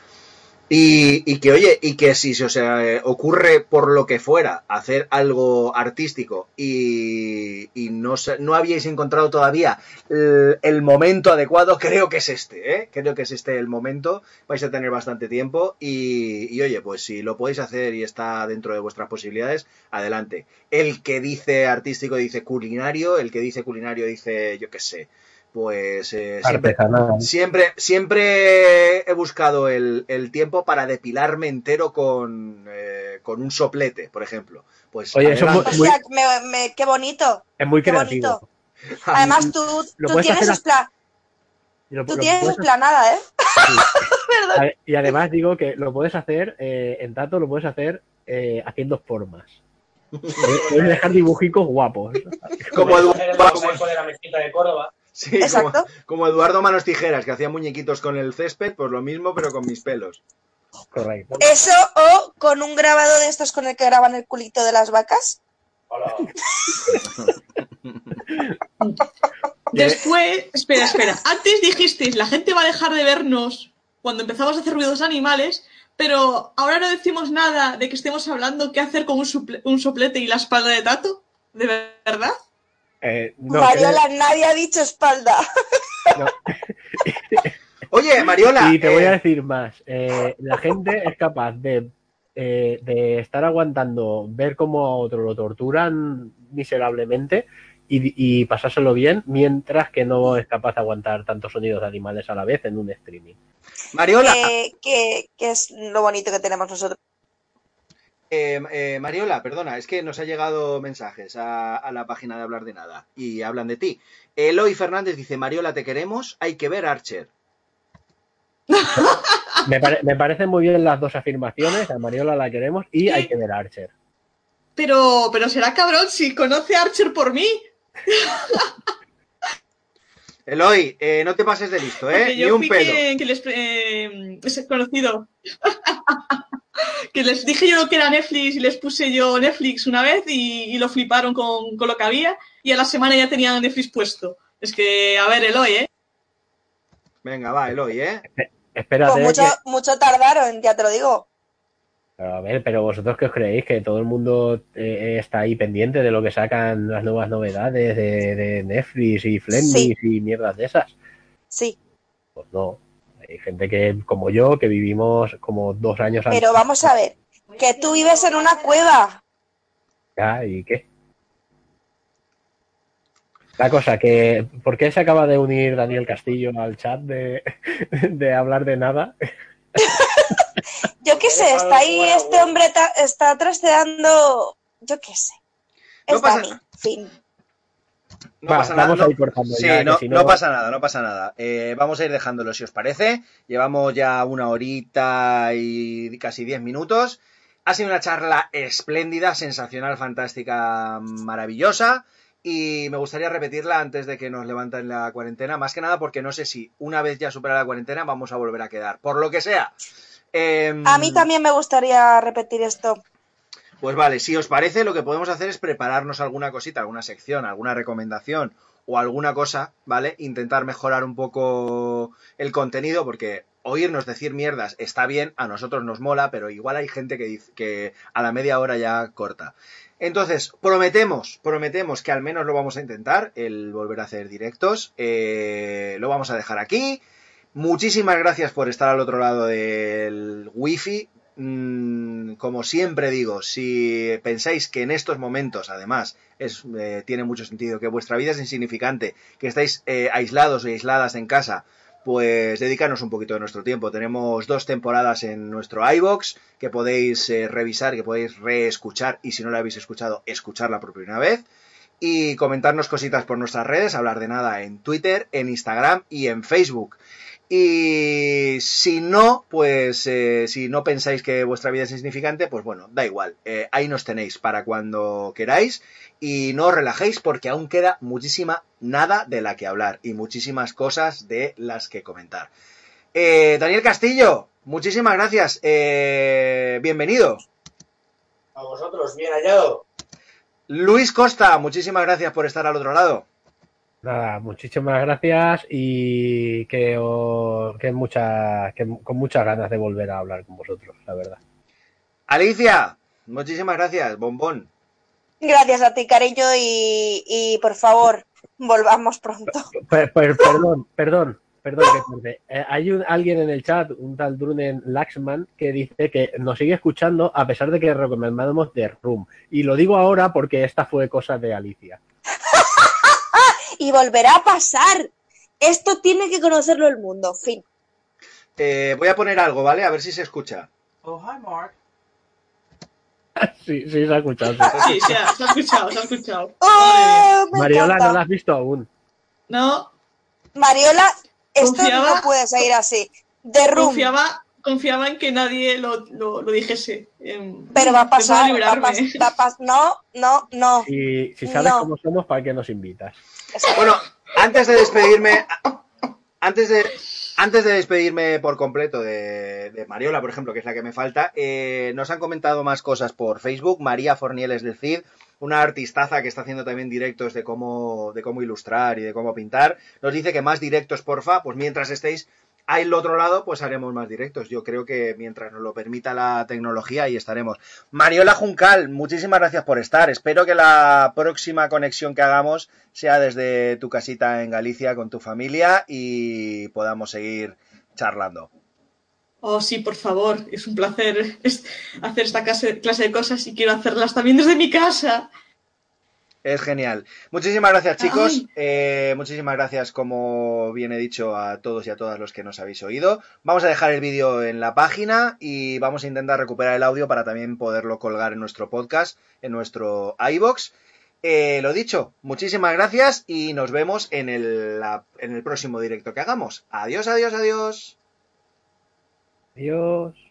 Y, y que, oye, y que si se os eh, ocurre por lo que fuera hacer algo artístico y, y no, no habíais encontrado todavía el, el momento adecuado, creo que es este, ¿eh? Creo que es este el momento. Vais a tener bastante tiempo y, y, oye, pues si lo podéis hacer y está dentro de vuestras posibilidades, adelante. El que dice artístico dice culinario, el que dice culinario dice, yo qué sé, pues eh, siempre. Siempre, siempre he buscado el, el tiempo para depilarme entero con, eh, con un soplete, por ejemplo. Pues Oye, eso es adelante. O Muy- sea, me- me- qué bonito. Es muy Qué creativo. bonito. Además, tú, tú tienes, hacer espla- Y lo- tú lo tienes puedes esplanada, ¿eh? hacer- Y además digo que lo puedes hacer, eh, en tanto lo puedes hacer eh, haciendo formas. Puedes dejar dibujicos guapos. Como el como- de la mezquita de Córdoba. Sí, como, Exacto. como Eduardo Manos Tijeras, que hacía muñequitos con el césped, pues lo mismo, pero con mis pelos. Correcto. Eso o con un grabado de estos con el que graban el culito de las vacas. Hola. Después, espera, espera. Antes dijisteis, la gente va a dejar de vernos cuando empezamos a hacer ruidos animales, pero ahora no decimos nada de que estemos hablando qué hacer con un, suple- un soplete y la espalda de Tato. ¿De verdad? Eh, no, Mariola, nadie ha dicho espalda. no. Oye, Mariola. Y te voy eh, a decir más. Eh, la gente es capaz de, eh, de estar aguantando, ver cómo a otro lo torturan miserablemente y, y pasárselo bien, mientras que no es capaz de aguantar tantos sonidos de animales a la vez en un streaming. Mariola, que- que es lo bonito que tenemos nosotros. Eh, eh, Mariola, perdona, es que nos ha llegado mensajes a, a la página de Hablar de Nada y hablan de ti. Eloy Fernández dice, Mariola, te queremos, hay que ver Archer. Me, pare- me parecen muy bien las dos afirmaciones, a Mariola la queremos y hay que ver Archer. Pero, pero será cabrón si conoce a Archer por mí. Eloy, eh, no te pases de listo, ¿eh? Porque Ni yo un fui pelo. que, que les eh, es conocido. que les dije yo que era Netflix y les puse yo Netflix una vez y, y lo fliparon con, con lo que había y a la semana ya tenían Netflix puesto. Es que, a ver, Eloy, ¿eh? Venga, va, Eloy, ¿eh? Espérate, Pues mucho, que- mucho tardaron, ya te lo digo. Pero, a ver, pero vosotros qué os creéis que todo el mundo eh, está ahí pendiente de lo que sacan las nuevas novedades de, de Netflix y Flemmis y mierdas de esas. Sí. Pues no. Hay gente que, como yo, que vivimos como dos años antes. Pero vamos a ver, que tú vives en una cueva. Ya, ¿y qué? La cosa que, ¿por qué se acaba de unir Daniel Castillo al chat de, de hablar de nada? Yo qué sé, está ahí este hombre, ta- está trasteando, yo qué sé. No Es pasa- Dani, fin. No Va, pasa nada. vamos no- a ir cortando Sí, ya, que no, si no pasa nada, no pasa nada. Eh, vamos a ir dejándolo si os parece. Llevamos ya una horita y casi diez minutos. Ha sido una charla espléndida, sensacional, fantástica, maravillosa. Y me gustaría repetirla antes de que nos levanten la cuarentena. Más que nada porque no sé si una vez ya superada la cuarentena vamos a volver a quedar. Por lo que sea. Em, A mí también me gustaría repetir esto. Pues vale, si os parece, lo que podemos hacer es prepararnos alguna cosita, alguna sección, alguna recomendación o alguna cosa, ¿vale? Intentar mejorar un poco el contenido, porque oírnos decir mierdas está bien, a nosotros nos mola, pero igual hay gente que, dice, que a la media hora ya corta. Entonces, prometemos, prometemos que al menos lo vamos a intentar, el volver a hacer directos. Eh, lo vamos a dejar aquí. Muchísimas gracias por estar al otro lado del wifi. Mm, como siempre digo, si pensáis que en estos momentos, además, eh, tiene mucho sentido, que vuestra vida es insignificante, que estáis eh, aislados o aisladas en casa, pues dedicarnos un poquito de nuestro tiempo. Tenemos dos temporadas en nuestro iBox que podéis eh, revisar, que podéis reescuchar y si no la habéis escuchado, escucharla por primera vez. Y comentarnos cositas por nuestras redes, hablar de nada en Twitter, en Instagram y en Facebook. Y si no, pues eh, si no pensáis que vuestra vida es insignificante, pues bueno, da igual. Eh, ahí nos tenéis para cuando queráis y no os relajéis porque aún queda muchísima nada de la que hablar y muchísimas cosas de las que comentar. Eh, Daniel Castillo, muchísimas gracias. Eh, bienvenido. A vosotros, bien hallado. Luis Costa, muchísimas gracias por estar al otro lado. Nada, muchísimas gracias y que, os- que, mucha, que con muchas ganas de volver a hablar con vosotros, la verdad. Alicia, muchísimas gracias. Bombón. Gracias a ti, cariño, y, y por favor, volvamos pronto. Per- per- perdón, perdón, perdón que. Eh, hay un, alguien en el chat, un tal Drunen Laxman, que dice que nos sigue escuchando a pesar de que recomendamos The Room. Y lo digo ahora porque esta fue cosa de Alicia. Y volverá a pasar. Esto tiene que conocerlo el mundo, fin. Eh, voy a poner algo, ¿vale? A ver si se escucha. Oh, hi, Mark. Sí, sí, se ha escuchado. sí. Sí, se ha, se ha escuchado, se ha escuchado. ¡Oh, Mariola, encanta! no la has visto aún. No, Mariola, esto Confiaba- no puede seguir así. Room. confiaba, confiaba en que nadie lo, lo, lo dijese. Em, Pero va a de pasar, va a pas- va a pas- no, no, no. Si, si sabes No. cómo somos, ¿para qué nos invitas? Bueno, antes de despedirme, antes de, antes de despedirme por completo de, Mariola, por ejemplo, que es la que me falta, eh, nos han comentado más cosas por Facebook. María Fornieles del CID, una artistaza que está haciendo también directos de cómo, de cómo ilustrar y de cómo pintar, nos dice que más directos, porfa, pues mientras estéis al otro lado, pues haremos más directos. Yo creo que mientras nos lo permita la tecnología, ahí estaremos. Mariola Juncal, muchísimas gracias por estar. Espero que la próxima conexión que hagamos sea desde tu casita en Galicia con tu familia y podamos seguir charlando. Oh, sí, por favor. Es un placer hacer esta clase de cosas y quiero hacerlas también desde mi casa. Es genial. Muchísimas gracias, chicos. Eh, muchísimas gracias, como bien he dicho, a todos y a todas los que nos habéis oído. Vamos a dejar el vídeo en la página y vamos a intentar recuperar el audio para también poderlo colgar en nuestro podcast, en nuestro iBox. Eh, lo dicho, muchísimas gracias y nos vemos en el, la- en el próximo directo que hagamos. Adiós, adiós, adiós. Adiós.